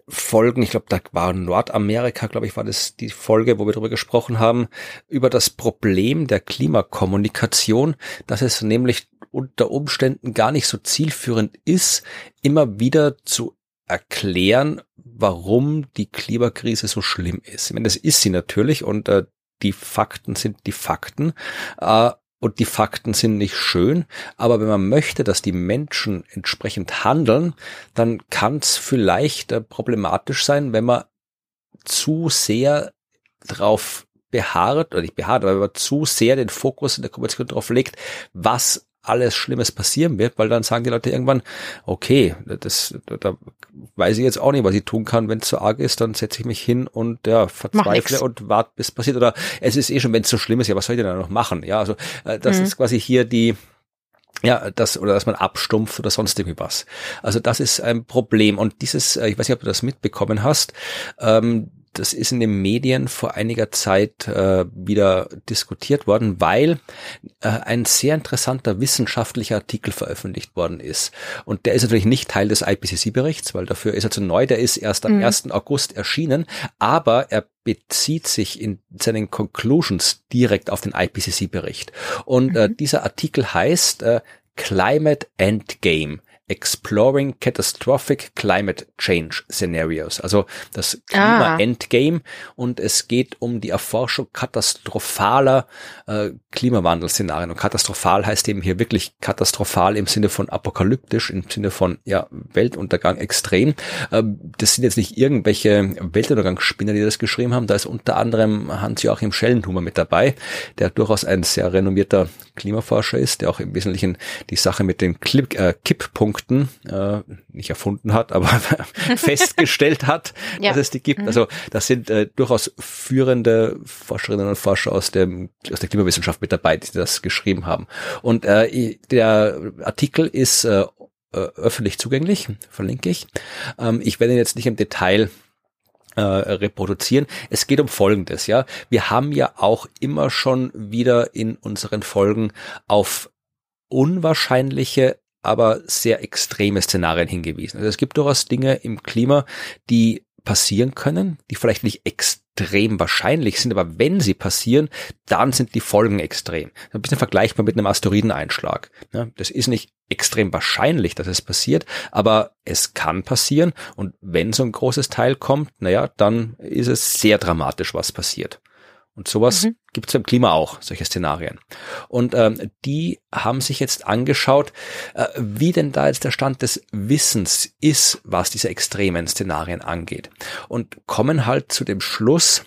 Folgen, ich glaube, da war Nordamerika, glaube ich, war das die Folge, wo wir darüber gesprochen haben, über das Problem der Klimakommunikation, dass es nämlich unter Umständen gar nicht so zielführend ist, immer wieder zu erklären, warum die Klimakrise so schlimm ist. Ich meine, das ist sie natürlich und äh, die Fakten sind die Fakten. Äh, und die Fakten sind nicht schön, aber wenn man möchte, dass die Menschen entsprechend handeln, dann kann es vielleicht äh, problematisch sein, wenn man zu sehr drauf beharrt, oder nicht beharrt, aber wenn man zu sehr den Fokus in der Kommunikation darauf legt, was alles Schlimmes passieren wird, weil dann sagen die Leute irgendwann, okay, das, da weiß ich jetzt auch nicht, was ich tun kann, wenn es so arg ist, dann setze ich mich hin und ja, verzweifle und warte, bis es passiert. Oder es ist eh schon, wenn es so schlimm ist, ja, was soll ich denn da noch machen? Ja, also äh, das mhm. ist quasi hier die, ja, das, oder dass man abstumpft oder sonst irgendwie was. Also das ist ein Problem. Und dieses, äh, ich weiß nicht, ob du das mitbekommen hast, ähm, das ist in den Medien vor einiger Zeit äh, wieder diskutiert worden, weil äh, ein sehr interessanter wissenschaftlicher Artikel veröffentlicht worden ist. Und der ist natürlich nicht Teil des IPCC-Berichts, weil dafür ist er zu neu, der ist erst am mhm. 1. August erschienen, aber er bezieht sich in seinen Conclusions direkt auf den IPCC-Bericht. Und äh, mhm. äh, dieser Artikel heißt äh, Climate Endgame. Exploring Catastrophic Climate Change Scenarios, also das Klima-Endgame ah. und es geht um die Erforschung katastrophaler äh, Klimawandelszenarien. Und katastrophal heißt eben hier wirklich katastrophal im Sinne von apokalyptisch, im Sinne von ja, Weltuntergang extrem. Ähm, das sind jetzt nicht irgendwelche Weltuntergangsspinner, die das geschrieben haben. Da ist unter anderem Hans-Joachim Schellenhumer mit dabei, der durchaus ein sehr renommierter Klimaforscher ist, der auch im Wesentlichen die Sache mit den äh, Kipppunkten äh, nicht erfunden hat, aber festgestellt hat, ja. dass es die gibt. Mhm. Also das sind äh, durchaus führende Forscherinnen und Forscher aus dem aus der Klimawissenschaft mit dabei, die das geschrieben haben. Und äh, der Artikel ist äh, öffentlich zugänglich, verlinke ich. Ähm, ich werde jetzt nicht im Detail äh, reproduzieren. Es geht um Folgendes, ja. Wir haben ja auch immer schon wieder in unseren Folgen auf unwahrscheinliche, aber sehr extreme Szenarien hingewiesen. Also es gibt durchaus Dinge im Klima, die passieren können, die vielleicht nicht extrem wahrscheinlich sind, aber wenn sie passieren, dann sind die Folgen extrem. Ein bisschen vergleichbar mit einem Asteroideneinschlag. Das ist nicht extrem wahrscheinlich, dass es passiert, aber es kann passieren und wenn so ein großes Teil kommt, naja, dann ist es sehr dramatisch, was passiert. Und sowas mhm. gibt es beim Klima auch, solche Szenarien. Und ähm, die haben sich jetzt angeschaut, äh, wie denn da jetzt der Stand des Wissens ist, was diese extremen Szenarien angeht. Und kommen halt zu dem Schluss,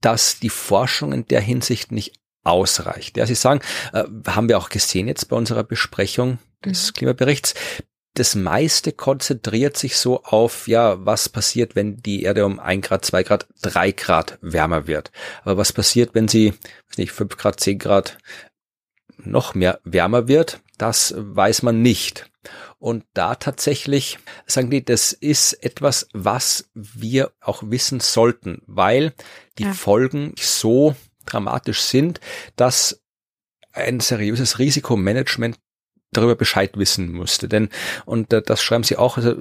dass die Forschung in der Hinsicht nicht ausreicht. Ja, Sie sagen, äh, haben wir auch gesehen jetzt bei unserer Besprechung des mhm. Klimaberichts, das meiste konzentriert sich so auf, ja, was passiert, wenn die Erde um ein Grad, zwei Grad, drei Grad wärmer wird. Aber was passiert, wenn sie, weiß nicht, fünf Grad, zehn Grad noch mehr wärmer wird? Das weiß man nicht. Und da tatsächlich sagen die, das ist etwas, was wir auch wissen sollten, weil die ja. Folgen so dramatisch sind, dass ein seriöses Risikomanagement darüber Bescheid wissen musste. Denn, und äh, das schreiben sie auch, also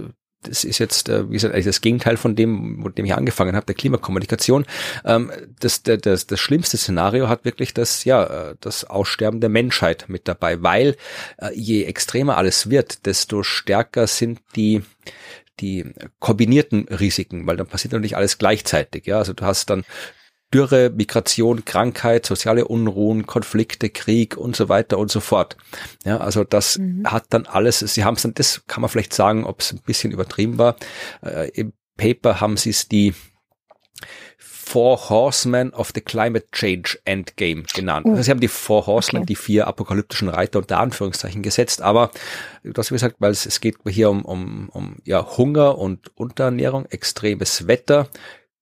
das ist jetzt, äh, wie gesagt, eigentlich das Gegenteil von dem, mit dem ich angefangen habe, der Klimakommunikation. Ähm, das, das, das schlimmste Szenario hat wirklich das, ja, äh, das Aussterben der Menschheit mit dabei, weil äh, je extremer alles wird, desto stärker sind die die kombinierten Risiken, weil dann passiert natürlich alles gleichzeitig. Ja, also du hast dann Dürre, Migration, Krankheit, soziale Unruhen, Konflikte, Krieg und so weiter und so fort. Ja, also das mhm. hat dann alles, sie haben es dann, das kann man vielleicht sagen, ob es ein bisschen übertrieben war. Äh, Im Paper haben sie es die Four Horsemen of the Climate Change Endgame genannt. Uh. Also sie haben die Four Horsemen, okay. die vier apokalyptischen Reiter unter Anführungszeichen gesetzt, aber du hast gesagt, weil es, es geht hier um, um, um ja, Hunger und Unterernährung, extremes Wetter,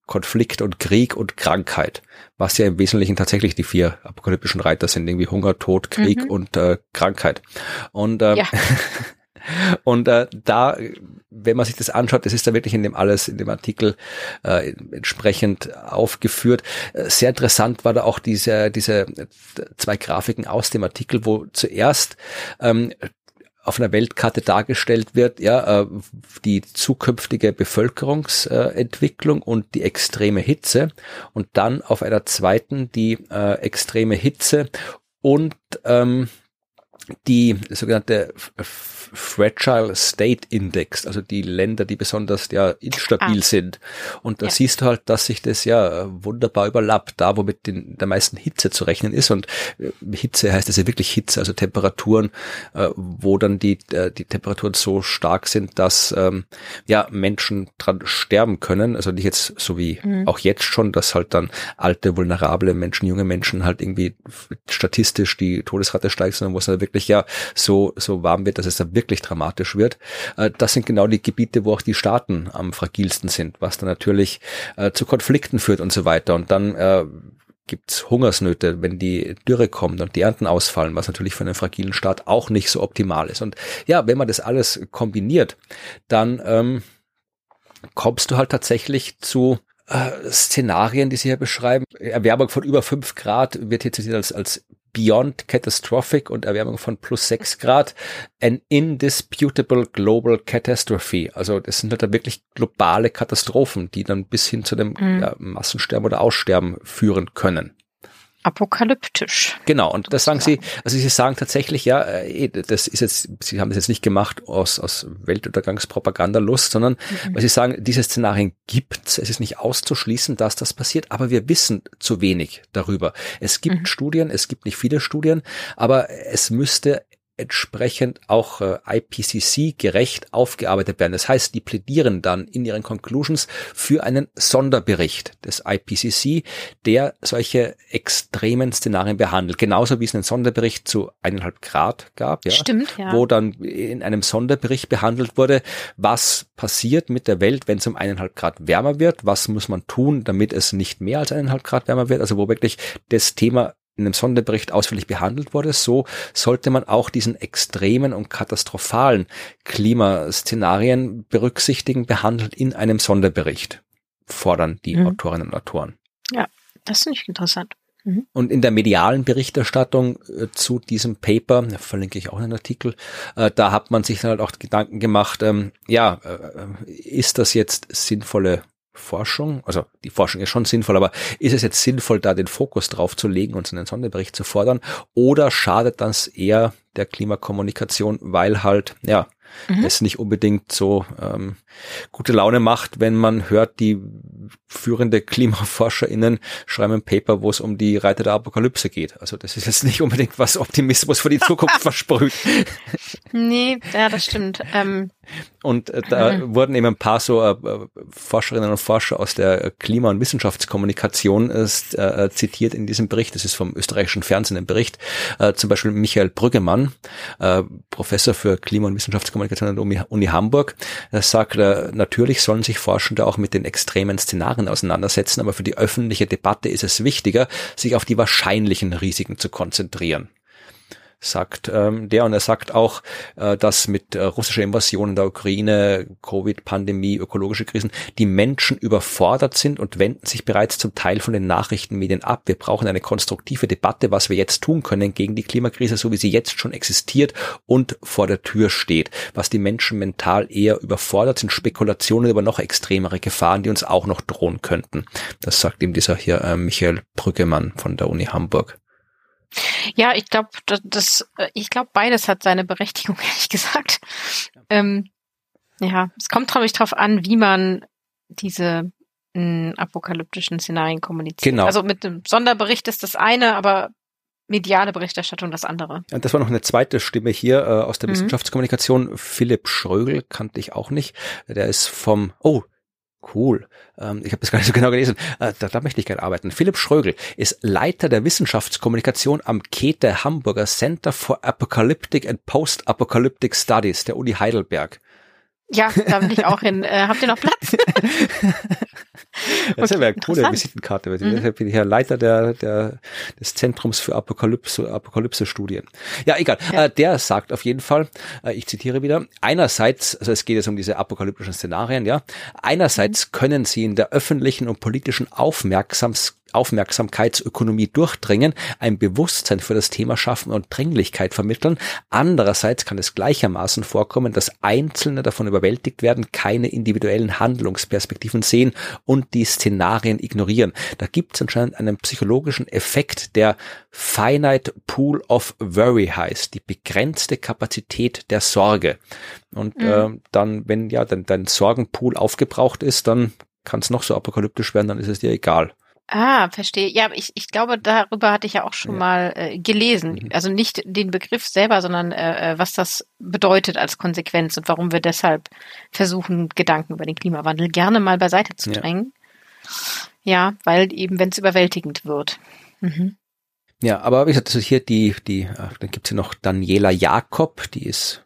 Konflikt und Krieg und Krankheit, was ja im Wesentlichen tatsächlich die vier apokalyptischen Reiter sind, irgendwie Hunger, Tod, Krieg mhm. und äh, Krankheit. Und äh, ja. Und äh, da, wenn man sich das anschaut, das ist da wirklich in dem alles, in dem Artikel äh, entsprechend aufgeführt. Äh, sehr interessant war da auch diese, diese zwei Grafiken aus dem Artikel, wo zuerst ähm, auf einer Weltkarte dargestellt wird, ja, äh, die zukünftige Bevölkerungsentwicklung und die extreme Hitze und dann auf einer zweiten die äh, extreme Hitze und ähm, die sogenannte Fragile State Index, also die Länder, die besonders ja instabil ah. sind. Und da ja. siehst du halt, dass sich das ja wunderbar überlappt, da wo mit den, der meisten Hitze zu rechnen ist. Und äh, Hitze heißt es ja wirklich Hitze, also Temperaturen, äh, wo dann die, äh, die Temperaturen so stark sind, dass ähm, ja Menschen dran sterben können. Also nicht jetzt so wie mhm. auch jetzt schon, dass halt dann alte, vulnerable Menschen, junge Menschen halt irgendwie statistisch die Todesrate steigt, sondern wo es dann wirklich ja so, so warm wird, dass es dann wirklich dramatisch wird. Äh, das sind genau die Gebiete, wo auch die Staaten am fragilsten sind, was dann natürlich äh, zu Konflikten führt und so weiter. Und dann äh, gibt's Hungersnöte, wenn die Dürre kommt und die Ernten ausfallen, was natürlich für einen fragilen Staat auch nicht so optimal ist. Und ja, wenn man das alles kombiniert, dann ähm, kommst du halt tatsächlich zu äh, Szenarien, die sie hier beschreiben. Erwärmung von über fünf Grad wird hier zitiert als, als Beyond Catastrophic und Erwärmung von plus sechs Grad, an indisputable global catastrophe. Also das sind halt da wirklich globale Katastrophen, die dann bis hin zu dem mhm. ja, Massensterben oder Aussterben führen können apokalyptisch. Genau, und das sagen sie, also sie sagen tatsächlich, ja, äh, das ist jetzt, sie haben das jetzt nicht gemacht aus, aus Weltuntergangspropagandalust, sondern mhm. weil sie sagen, diese Szenarien gibt's, es ist nicht auszuschließen, dass das passiert, aber wir wissen zu wenig darüber. Es gibt mhm. Studien, es gibt nicht viele Studien, aber es müsste entsprechend auch äh, IPCC gerecht aufgearbeitet werden. Das heißt, die plädieren dann in ihren Conclusions für einen Sonderbericht des IPCC, der solche extremen Szenarien behandelt. Genauso wie es einen Sonderbericht zu eineinhalb Grad gab, ja, Stimmt, ja. wo dann in einem Sonderbericht behandelt wurde, was passiert mit der Welt, wenn es um eineinhalb Grad wärmer wird, was muss man tun, damit es nicht mehr als eineinhalb Grad wärmer wird, also wo wirklich das Thema in einem Sonderbericht ausführlich behandelt wurde, so sollte man auch diesen extremen und katastrophalen Klimaszenarien berücksichtigen, behandelt in einem Sonderbericht, fordern die mhm. Autorinnen und Autoren. Ja, das finde ich interessant. Mhm. Und in der medialen Berichterstattung äh, zu diesem Paper, verlinke ich auch einen Artikel, äh, da hat man sich dann halt auch Gedanken gemacht, ähm, ja, äh, ist das jetzt sinnvolle Forschung, also die Forschung ist schon sinnvoll, aber ist es jetzt sinnvoll, da den Fokus drauf zu legen und so einen Sonderbericht zu fordern? Oder schadet das eher der Klimakommunikation, weil halt, ja, mhm. es nicht unbedingt so ähm, gute Laune macht, wenn man hört, die führende KlimaforscherInnen schreiben ein Paper, wo es um die Reiter der Apokalypse geht. Also das ist jetzt nicht unbedingt was Optimismus für die Zukunft versprüht. Nee, ja, das stimmt. Ähm, und äh, da mhm. wurden eben ein paar so äh, Forscherinnen und Forscher aus der Klima- und Wissenschaftskommunikation äh, äh, zitiert in diesem Bericht. Das ist vom österreichischen Fernsehen ein Bericht. Äh, zum Beispiel Michael Brüggemann, äh, Professor für Klima- und Wissenschaftskommunikation an der Uni, Uni Hamburg. Er sagt, äh, natürlich sollen sich Forschende auch mit den extremen Szenarien auseinandersetzen, aber für die öffentliche Debatte ist es wichtiger, sich auf die wahrscheinlichen Risiken zu konzentrieren sagt ähm, der. Und er sagt auch, äh, dass mit äh, russischer Invasion in der Ukraine, Covid-Pandemie, ökologische Krisen, die Menschen überfordert sind und wenden sich bereits zum Teil von den Nachrichtenmedien ab. Wir brauchen eine konstruktive Debatte, was wir jetzt tun können gegen die Klimakrise, so wie sie jetzt schon existiert und vor der Tür steht. Was die Menschen mental eher überfordert sind, Spekulationen über noch extremere Gefahren, die uns auch noch drohen könnten. Das sagt ihm dieser hier äh, Michael Brüggemann von der Uni Hamburg. Ja, ich glaube, das, äh, ich glaube, beides hat seine Berechtigung, ehrlich gesagt. Ähm, ja, es kommt glaube ich darauf an, wie man diese mh, apokalyptischen Szenarien kommuniziert. Genau. Also mit einem Sonderbericht ist das eine, aber mediale Berichterstattung das andere. Ja, das war noch eine zweite Stimme hier äh, aus der mhm. Wissenschaftskommunikation. Philipp Schrögel kannte ich auch nicht. Der ist vom, oh, Cool. Ähm, ich habe das gar nicht so genau gelesen. Äh, da, da möchte ich gerne arbeiten. Philipp Schrögel ist Leiter der Wissenschaftskommunikation am Käthe Hamburger Center for Apocalyptic and Post-Apocalyptic Studies der Uni Heidelberg. Ja, da will ich auch hin. Äh, habt ihr noch Platz? das okay, wäre eine coole Visitenkarte. Mhm. Ich bin hier Leiter der, der, des Zentrums für Apokalypse, Apokalypse-Studien. Ja, egal. Ja. Äh, der sagt auf jeden Fall, äh, ich zitiere wieder, einerseits, also es geht jetzt um diese apokalyptischen Szenarien, ja, einerseits mhm. können sie in der öffentlichen und politischen Aufmerksamkeit Aufmerksamkeitsökonomie durchdringen, ein Bewusstsein für das Thema schaffen und Dringlichkeit vermitteln. Andererseits kann es gleichermaßen vorkommen, dass Einzelne davon überwältigt werden, keine individuellen Handlungsperspektiven sehen und die Szenarien ignorieren. Da gibt es anscheinend einen psychologischen Effekt, der Finite Pool of Worry heißt, die begrenzte Kapazität der Sorge. Und mhm. äh, dann, wenn ja dein, dein Sorgenpool aufgebraucht ist, dann kann es noch so apokalyptisch werden, dann ist es dir egal. Ah, verstehe. Ja, ich, ich glaube, darüber hatte ich ja auch schon ja. mal äh, gelesen. Mhm. Also nicht den Begriff selber, sondern äh, äh, was das bedeutet als Konsequenz und warum wir deshalb versuchen, Gedanken über den Klimawandel gerne mal beiseite zu drängen. Ja, ja weil eben, wenn es überwältigend wird. Mhm. Ja, aber wie gesagt, also hier die, die, ach, dann gibt's hier noch Daniela Jakob, die ist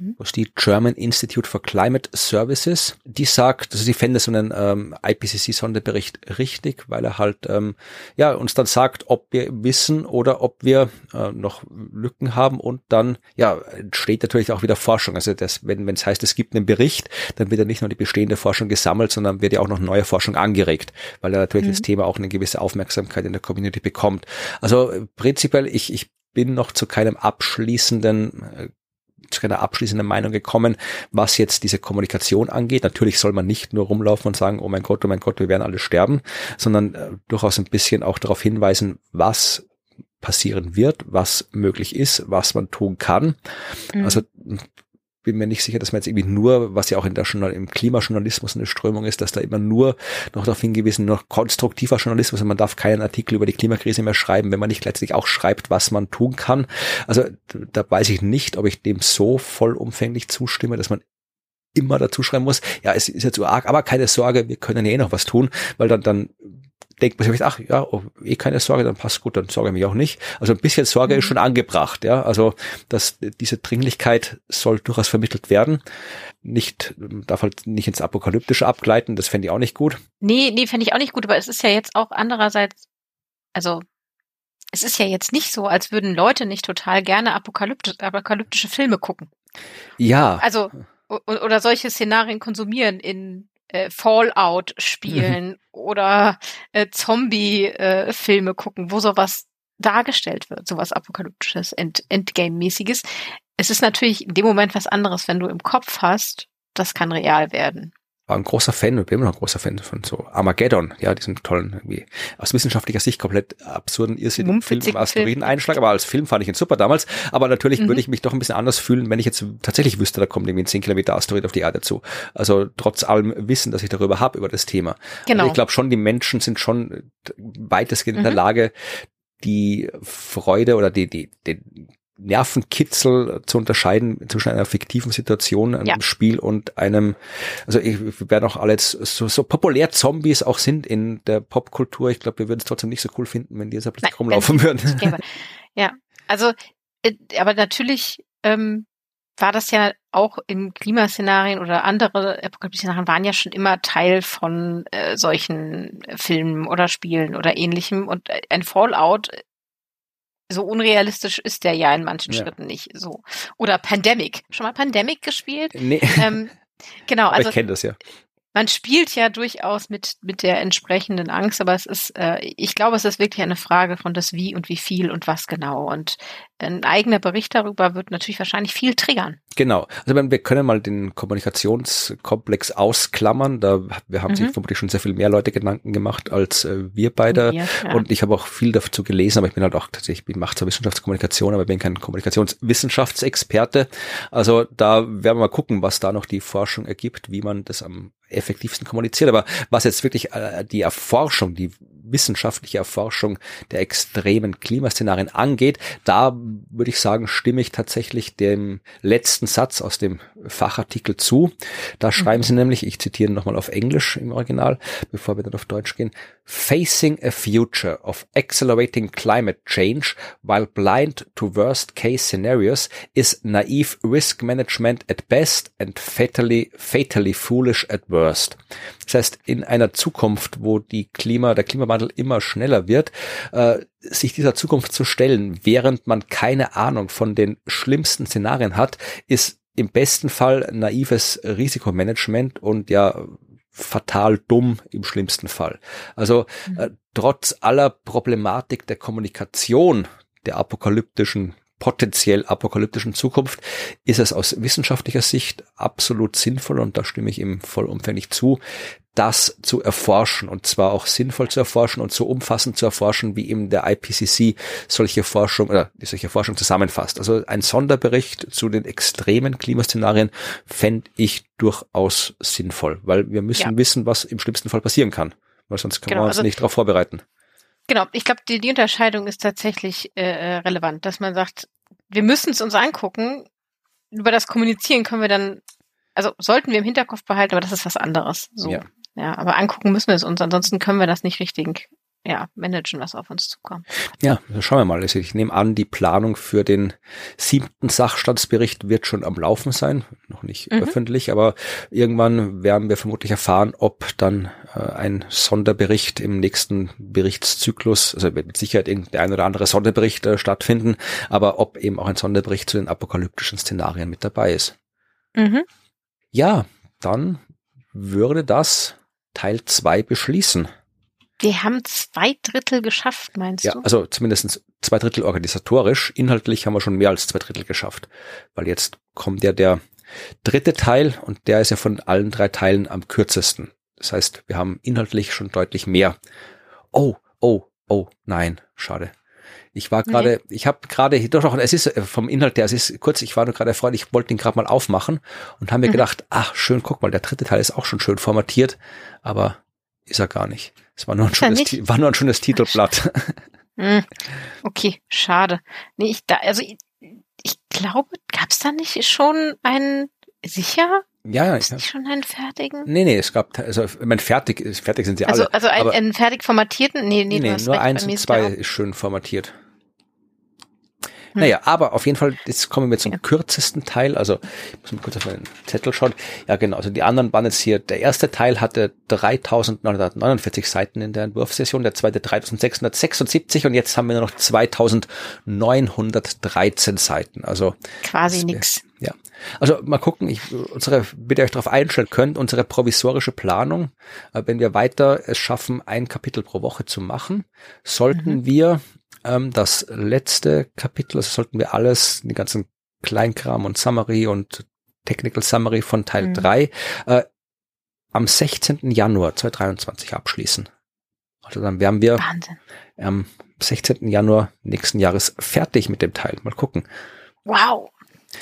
mhm. was die German Institute for Climate Services, die sagt, also sie fände so einen ähm, IPCC-Sonderbericht richtig, weil er halt ähm, ja uns dann sagt, ob wir wissen oder ob wir äh, noch Lücken haben und dann ja entsteht natürlich auch wieder Forschung. Also das, wenn wenn es heißt, es gibt einen Bericht, dann wird ja nicht nur die bestehende Forschung gesammelt, sondern wird ja auch noch neue Forschung angeregt, weil da natürlich mhm. das Thema auch eine gewisse Aufmerksamkeit in der Community bekommt. Also prinzipiell, ich, ich bin noch zu keinem abschließenden äh, zu keiner abschließenden Meinung gekommen, was jetzt diese Kommunikation angeht. Natürlich soll man nicht nur rumlaufen und sagen, oh mein Gott, oh mein Gott, wir werden alle sterben, sondern äh, durchaus ein bisschen auch darauf hinweisen, was passieren wird, was möglich ist, was man tun kann. Mhm. Also bin mir nicht sicher, dass man jetzt irgendwie nur, was ja auch in der Journal im Klimajournalismus eine Strömung ist, dass da immer nur noch darauf hingewiesen, noch konstruktiver Journalismus, man darf keinen Artikel über die Klimakrise mehr schreiben, wenn man nicht letztlich auch schreibt, was man tun kann. Also da weiß ich nicht, ob ich dem so vollumfänglich zustimme, dass man immer dazu schreiben muss, ja, es ist ja zu arg, aber keine Sorge, wir können ja eh noch was tun, weil dann, dann denkt man sich, ach ja, oh, eh keine Sorge, dann passt gut, dann sorge ich mich auch nicht. Also ein bisschen Sorge mhm. ist schon angebracht, ja. Also dass diese Dringlichkeit soll durchaus vermittelt werden. Nicht, darf halt nicht ins Apokalyptische abgleiten, das fände ich auch nicht gut. Nee, nee, fände ich auch nicht gut, aber es ist ja jetzt auch andererseits, also es ist ja jetzt nicht so, als würden Leute nicht total gerne apokalyptisch, apokalyptische Filme gucken. Ja. Also oder solche Szenarien konsumieren in äh, Fallout spielen mhm. oder äh, Zombie-Filme äh, gucken, wo sowas dargestellt wird, sowas apokalyptisches, End Endgame-mäßiges. Es ist natürlich in dem Moment was anderes, wenn du im Kopf hast, das kann real werden war ein großer Fan und bin immer noch ein großer Fan von so Armageddon, ja, diesen tollen, irgendwie aus wissenschaftlicher Sicht komplett absurden, irrsinnigen Film im Asteroideneinschlag, aber als Film fand ich ihn super damals, aber natürlich mhm. würde ich mich doch ein bisschen anders fühlen, wenn ich jetzt tatsächlich wüsste, da kommt irgendwie ein 10 Kilometer Asteroid auf die Erde zu. Also trotz allem Wissen, dass ich darüber habe, über das Thema. Genau. Also ich glaube schon, die Menschen sind schon weitestgehend mhm. in der mhm. Lage, die Freude oder die, die, die Nervenkitzel zu unterscheiden zwischen einer fiktiven Situation, einem ja. Spiel und einem, also ich, wir werden auch alle jetzt so, so populär Zombies auch sind in der Popkultur. Ich glaube, wir würden es trotzdem nicht so cool finden, wenn die jetzt plötzlich rumlaufen würden. Ja, also, äh, aber natürlich ähm, war das ja auch in Klimaszenarien oder andere Apokalypse-Szenarien waren ja schon immer Teil von äh, solchen Filmen oder Spielen oder ähnlichem. Und ein Fallout so unrealistisch ist der ja in manchen ja. Schritten nicht so. Oder Pandemic. Schon mal Pandemic gespielt? Nee. Ähm, genau, also. ich kenne das ja man spielt ja durchaus mit, mit der entsprechenden Angst, aber es ist, äh, ich glaube, es ist wirklich eine Frage von das Wie und wie viel und was genau. Und ein eigener Bericht darüber wird natürlich wahrscheinlich viel triggern. Genau. Also wir können mal den Kommunikationskomplex ausklammern. Da wir haben mhm. sich vermutlich schon sehr viel mehr Leute Gedanken gemacht als äh, wir beide. Wir, ja. Und ich habe auch viel dazu gelesen, aber ich bin halt auch tatsächlich, ich mache zwar Wissenschaftskommunikation, aber ich bin kein Kommunikationswissenschaftsexperte. Also da werden wir mal gucken, was da noch die Forschung ergibt, wie man das am effektivsten kommuniziert. Aber was jetzt wirklich äh, die Erforschung, die wissenschaftliche Erforschung der extremen Klimaszenarien angeht, da würde ich sagen, stimme ich tatsächlich dem letzten Satz aus dem Fachartikel zu. Da schreiben mhm. sie nämlich, ich zitiere nochmal auf Englisch im Original, bevor wir dann auf Deutsch gehen, Facing a future of accelerating climate change while blind to worst case scenarios is naive risk management at best and fatally, fatally foolish at worst. Das heißt, in einer Zukunft, wo die Klima, der Klimawandel immer schneller wird, äh, sich dieser Zukunft zu stellen, während man keine Ahnung von den schlimmsten Szenarien hat, ist im besten Fall naives Risikomanagement und ja fatal dumm im schlimmsten Fall. Also mhm. äh, trotz aller Problematik der Kommunikation der apokalyptischen potenziell apokalyptischen Zukunft ist es aus wissenschaftlicher Sicht absolut sinnvoll und da stimme ich ihm vollumfänglich zu, das zu erforschen und zwar auch sinnvoll zu erforschen und so umfassend zu erforschen, wie eben der IPCC solche Forschung oder solche Forschung zusammenfasst. Also ein Sonderbericht zu den extremen Klimaszenarien fände ich durchaus sinnvoll, weil wir müssen ja. wissen, was im schlimmsten Fall passieren kann, weil sonst können genau, wir uns also nicht darauf vorbereiten. Genau, ich glaube, die, die Unterscheidung ist tatsächlich äh, äh, relevant, dass man sagt, wir müssen es uns angucken, über das Kommunizieren können wir dann, also sollten wir im Hinterkopf behalten, aber das ist was anderes. So. Ja. Ja, aber angucken müssen wir es uns, ansonsten können wir das nicht richtig ja, managen, was auf uns zukommt. Ja, schauen wir mal. Also ich nehme an, die Planung für den siebten Sachstandsbericht wird schon am Laufen sein. Noch nicht mhm. öffentlich, aber irgendwann werden wir vermutlich erfahren, ob dann äh, ein Sonderbericht im nächsten Berichtszyklus, also wird mit Sicherheit irgendein oder andere Sonderbericht äh, stattfinden, aber ob eben auch ein Sonderbericht zu den apokalyptischen Szenarien mit dabei ist. Mhm. Ja, dann würde das Teil zwei beschließen. Wir haben zwei Drittel geschafft, meinst ja, du? Also zumindest zwei Drittel organisatorisch. Inhaltlich haben wir schon mehr als zwei Drittel geschafft. Weil jetzt kommt ja der dritte Teil und der ist ja von allen drei Teilen am kürzesten. Das heißt, wir haben inhaltlich schon deutlich mehr. Oh, oh, oh, nein, schade. Ich war gerade, nee. ich habe gerade, doch, doch, es ist äh, vom Inhalt her, es ist kurz, ich war nur gerade erfreut, ich wollte den gerade mal aufmachen und habe mir mhm. gedacht, ach schön, guck mal, der dritte Teil ist auch schon schön formatiert, aber ist er gar nicht. Es war nur ein, schönes, war nur ein schönes Titelblatt. Hm. Okay, schade. Nee, ich da, also ich, ich glaube, gab es da nicht schon einen sicher? Ja, ist nicht schon einen fertigen? Nee, nee, es gab, also, ich meine, fertig, fertig sind sie also, alle. Also einen, einen fertig formatierten? Nee, nee, nee, nee nur eins und zwei ist schön formatiert. Hm. Naja, aber auf jeden Fall, jetzt kommen wir zum ja. kürzesten Teil. Also, ich muss mal kurz auf meinen Zettel schauen. Ja, genau. Also die anderen waren jetzt hier. Der erste Teil hatte 3949 Seiten in der Entwurfssession, der zweite 3676 und jetzt haben wir nur noch 2913 Seiten. Also quasi nix. Ja. Also mal gucken, ich unsere, bitte euch darauf einstellen könnt, unsere provisorische Planung, äh, wenn wir weiter es schaffen, ein Kapitel pro Woche zu machen, sollten mhm. wir ähm, das letzte Kapitel, also sollten wir alles, die ganzen Kleinkram und Summary und Technical Summary von Teil mhm. 3 äh, am 16. Januar 2023 abschließen. Also dann wären wir Wahnsinn. am 16. Januar nächsten Jahres fertig mit dem Teil. Mal gucken. Wow.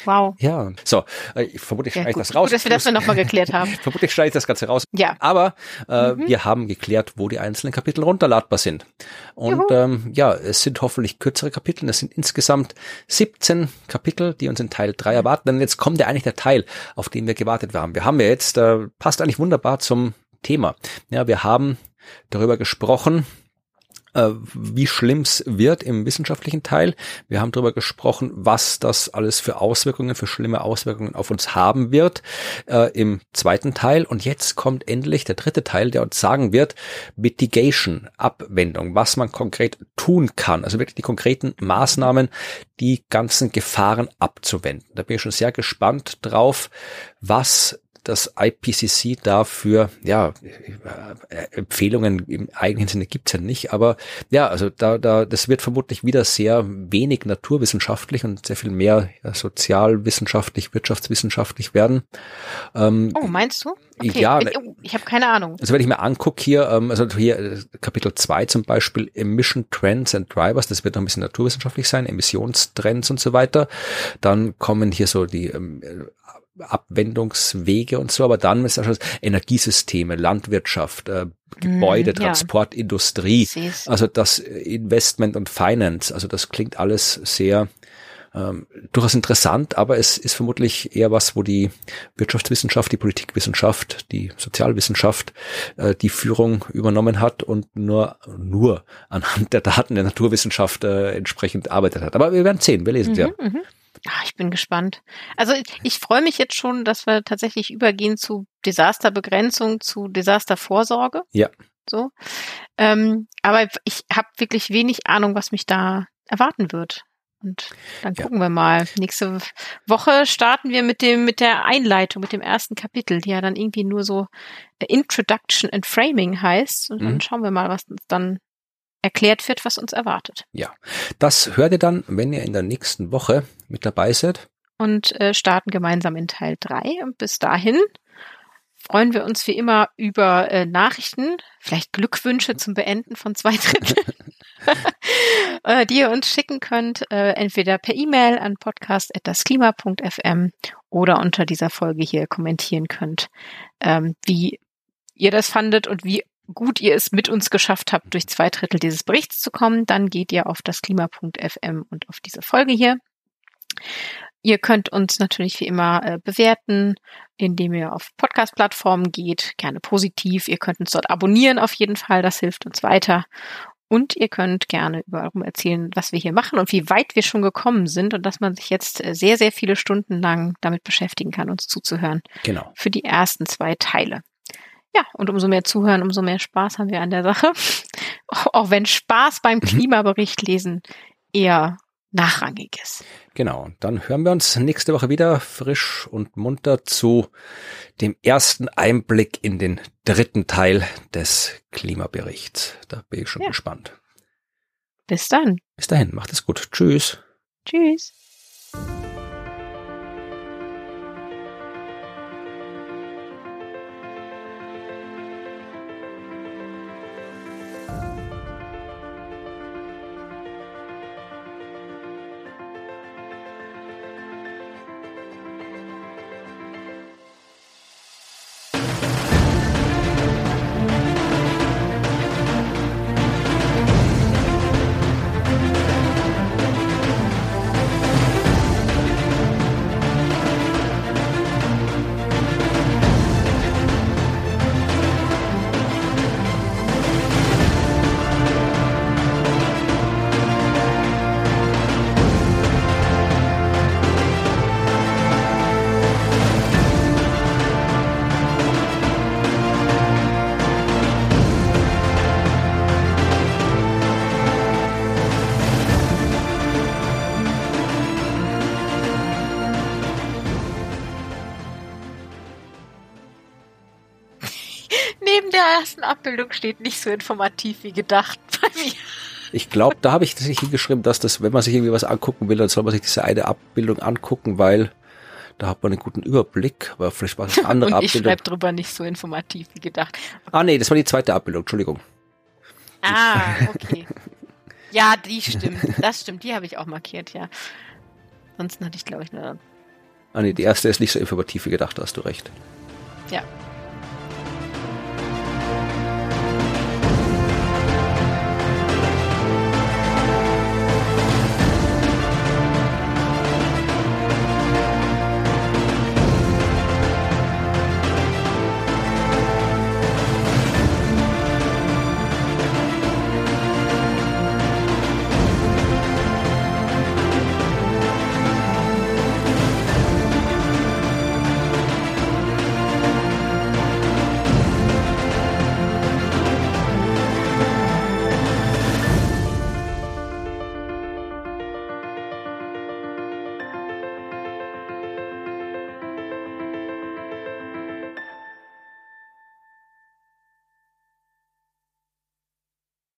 Wow. Ja, so, äh, ich vermute, ich ja, schneide das raus. Gut, dass wir das dann nochmal geklärt haben. vermutlich schneide ich das Ganze raus. Ja. Aber äh, mhm. wir haben geklärt, wo die einzelnen Kapitel runterladbar sind. Und ähm, ja, es sind hoffentlich kürzere Kapitel. Es sind insgesamt 17 Kapitel, die uns in Teil 3 erwarten. Denn jetzt kommt ja eigentlich der Teil, auf den wir gewartet haben. Wir haben ja jetzt, äh, passt eigentlich wunderbar zum Thema. Ja, wir haben darüber gesprochen, wie schlimm's wird im wissenschaftlichen Teil. Wir haben darüber gesprochen, was das alles für Auswirkungen, für schlimme Auswirkungen auf uns haben wird äh, im zweiten Teil. Und jetzt kommt endlich der dritte Teil, der uns sagen wird, Mitigation, Abwendung, was man konkret tun kann. Also wirklich die konkreten Maßnahmen, die ganzen Gefahren abzuwenden. Da bin ich schon sehr gespannt drauf, was das IPCC dafür, ja, äh, Empfehlungen im eigenen Sinne gibt's ja nicht, aber ja, also da, da, das wird vermutlich wieder sehr wenig naturwissenschaftlich und sehr viel mehr sozialwissenschaftlich, wirtschaftswissenschaftlich werden. Ähm, oh, meinst du? Okay. Ja, ich, oh, ich habe keine Ahnung. Also wenn ich mir angucke hier, ähm, also hier äh, Kapitel 2 zum Beispiel, Emission Trends and Drivers, das wird noch ein bisschen naturwissenschaftlich sein, Emissionstrends und so weiter. Dann kommen hier so die ähm, Abwendungswege und so, aber dann ist das Energiesysteme, Landwirtschaft, äh, Gebäude, mm, Transport, ja. Industrie, also das Investment und Finance, also das klingt alles sehr ähm, durchaus interessant, aber es ist vermutlich eher was, wo die Wirtschaftswissenschaft, die Politikwissenschaft, die Sozialwissenschaft äh, die Führung übernommen hat und nur nur anhand der Daten der Naturwissenschaft äh, entsprechend arbeitet hat. Aber wir werden sehen, wir lesen mhm, ja. Ach, ich bin gespannt. Also ich freue mich jetzt schon, dass wir tatsächlich übergehen zu Desasterbegrenzung, zu Desastervorsorge. Ja. So. Ähm, aber ich habe wirklich wenig Ahnung, was mich da erwarten wird. Und dann gucken ja. wir mal. Nächste Woche starten wir mit dem, mit der Einleitung, mit dem ersten Kapitel, die ja dann irgendwie nur so Introduction and Framing heißt. Und dann mhm. schauen wir mal, was uns dann erklärt wird, was uns erwartet. Ja, das hört ihr dann, wenn ihr in der nächsten Woche mit dabei seid. Und äh, starten gemeinsam in Teil 3. Und bis dahin freuen wir uns wie immer über äh, Nachrichten, vielleicht Glückwünsche zum Beenden von zwei Dritteln, äh, die ihr uns schicken könnt, äh, entweder per E-Mail an podcast.dasklima.fm oder unter dieser Folge hier kommentieren könnt, ähm, wie ihr das fandet und wie gut ihr es mit uns geschafft habt, durch zwei Drittel dieses Berichts zu kommen, dann geht ihr auf das Klima.fm und auf diese Folge hier. Ihr könnt uns natürlich wie immer äh, bewerten, indem ihr auf Podcast-Plattformen geht, gerne positiv. Ihr könnt uns dort abonnieren auf jeden Fall, das hilft uns weiter. Und ihr könnt gerne überall rum erzählen, was wir hier machen und wie weit wir schon gekommen sind und dass man sich jetzt äh, sehr, sehr viele Stunden lang damit beschäftigen kann, uns zuzuhören. Genau. Für die ersten zwei Teile. Ja, und umso mehr zuhören, umso mehr Spaß haben wir an der Sache. Auch wenn Spaß beim mhm. Klimabericht lesen eher nachrangig ist. Genau. Dann hören wir uns nächste Woche wieder frisch und munter zu dem ersten Einblick in den dritten Teil des Klimaberichts. Da bin ich schon ja. gespannt. Bis dann. Bis dahin. Macht es gut. Tschüss. Tschüss. Abbildung steht nicht so informativ wie gedacht bei mir. Ich glaube, da habe ich tatsächlich hingeschrieben, dass das, wenn man sich irgendwie was angucken will, dann soll man sich diese eine Abbildung angucken, weil da hat man einen guten Überblick, aber vielleicht war es eine andere Und ich Abbildung. Ich schreibe drüber nicht so informativ wie gedacht. Ah nee, das war die zweite Abbildung, Entschuldigung. Ah, okay. ja, die stimmt. Das stimmt, die habe ich auch markiert, ja. Ansonsten hatte ich, glaube ich, eine. Ah nee, die erste ist nicht so informativ wie gedacht, da hast du recht. Ja.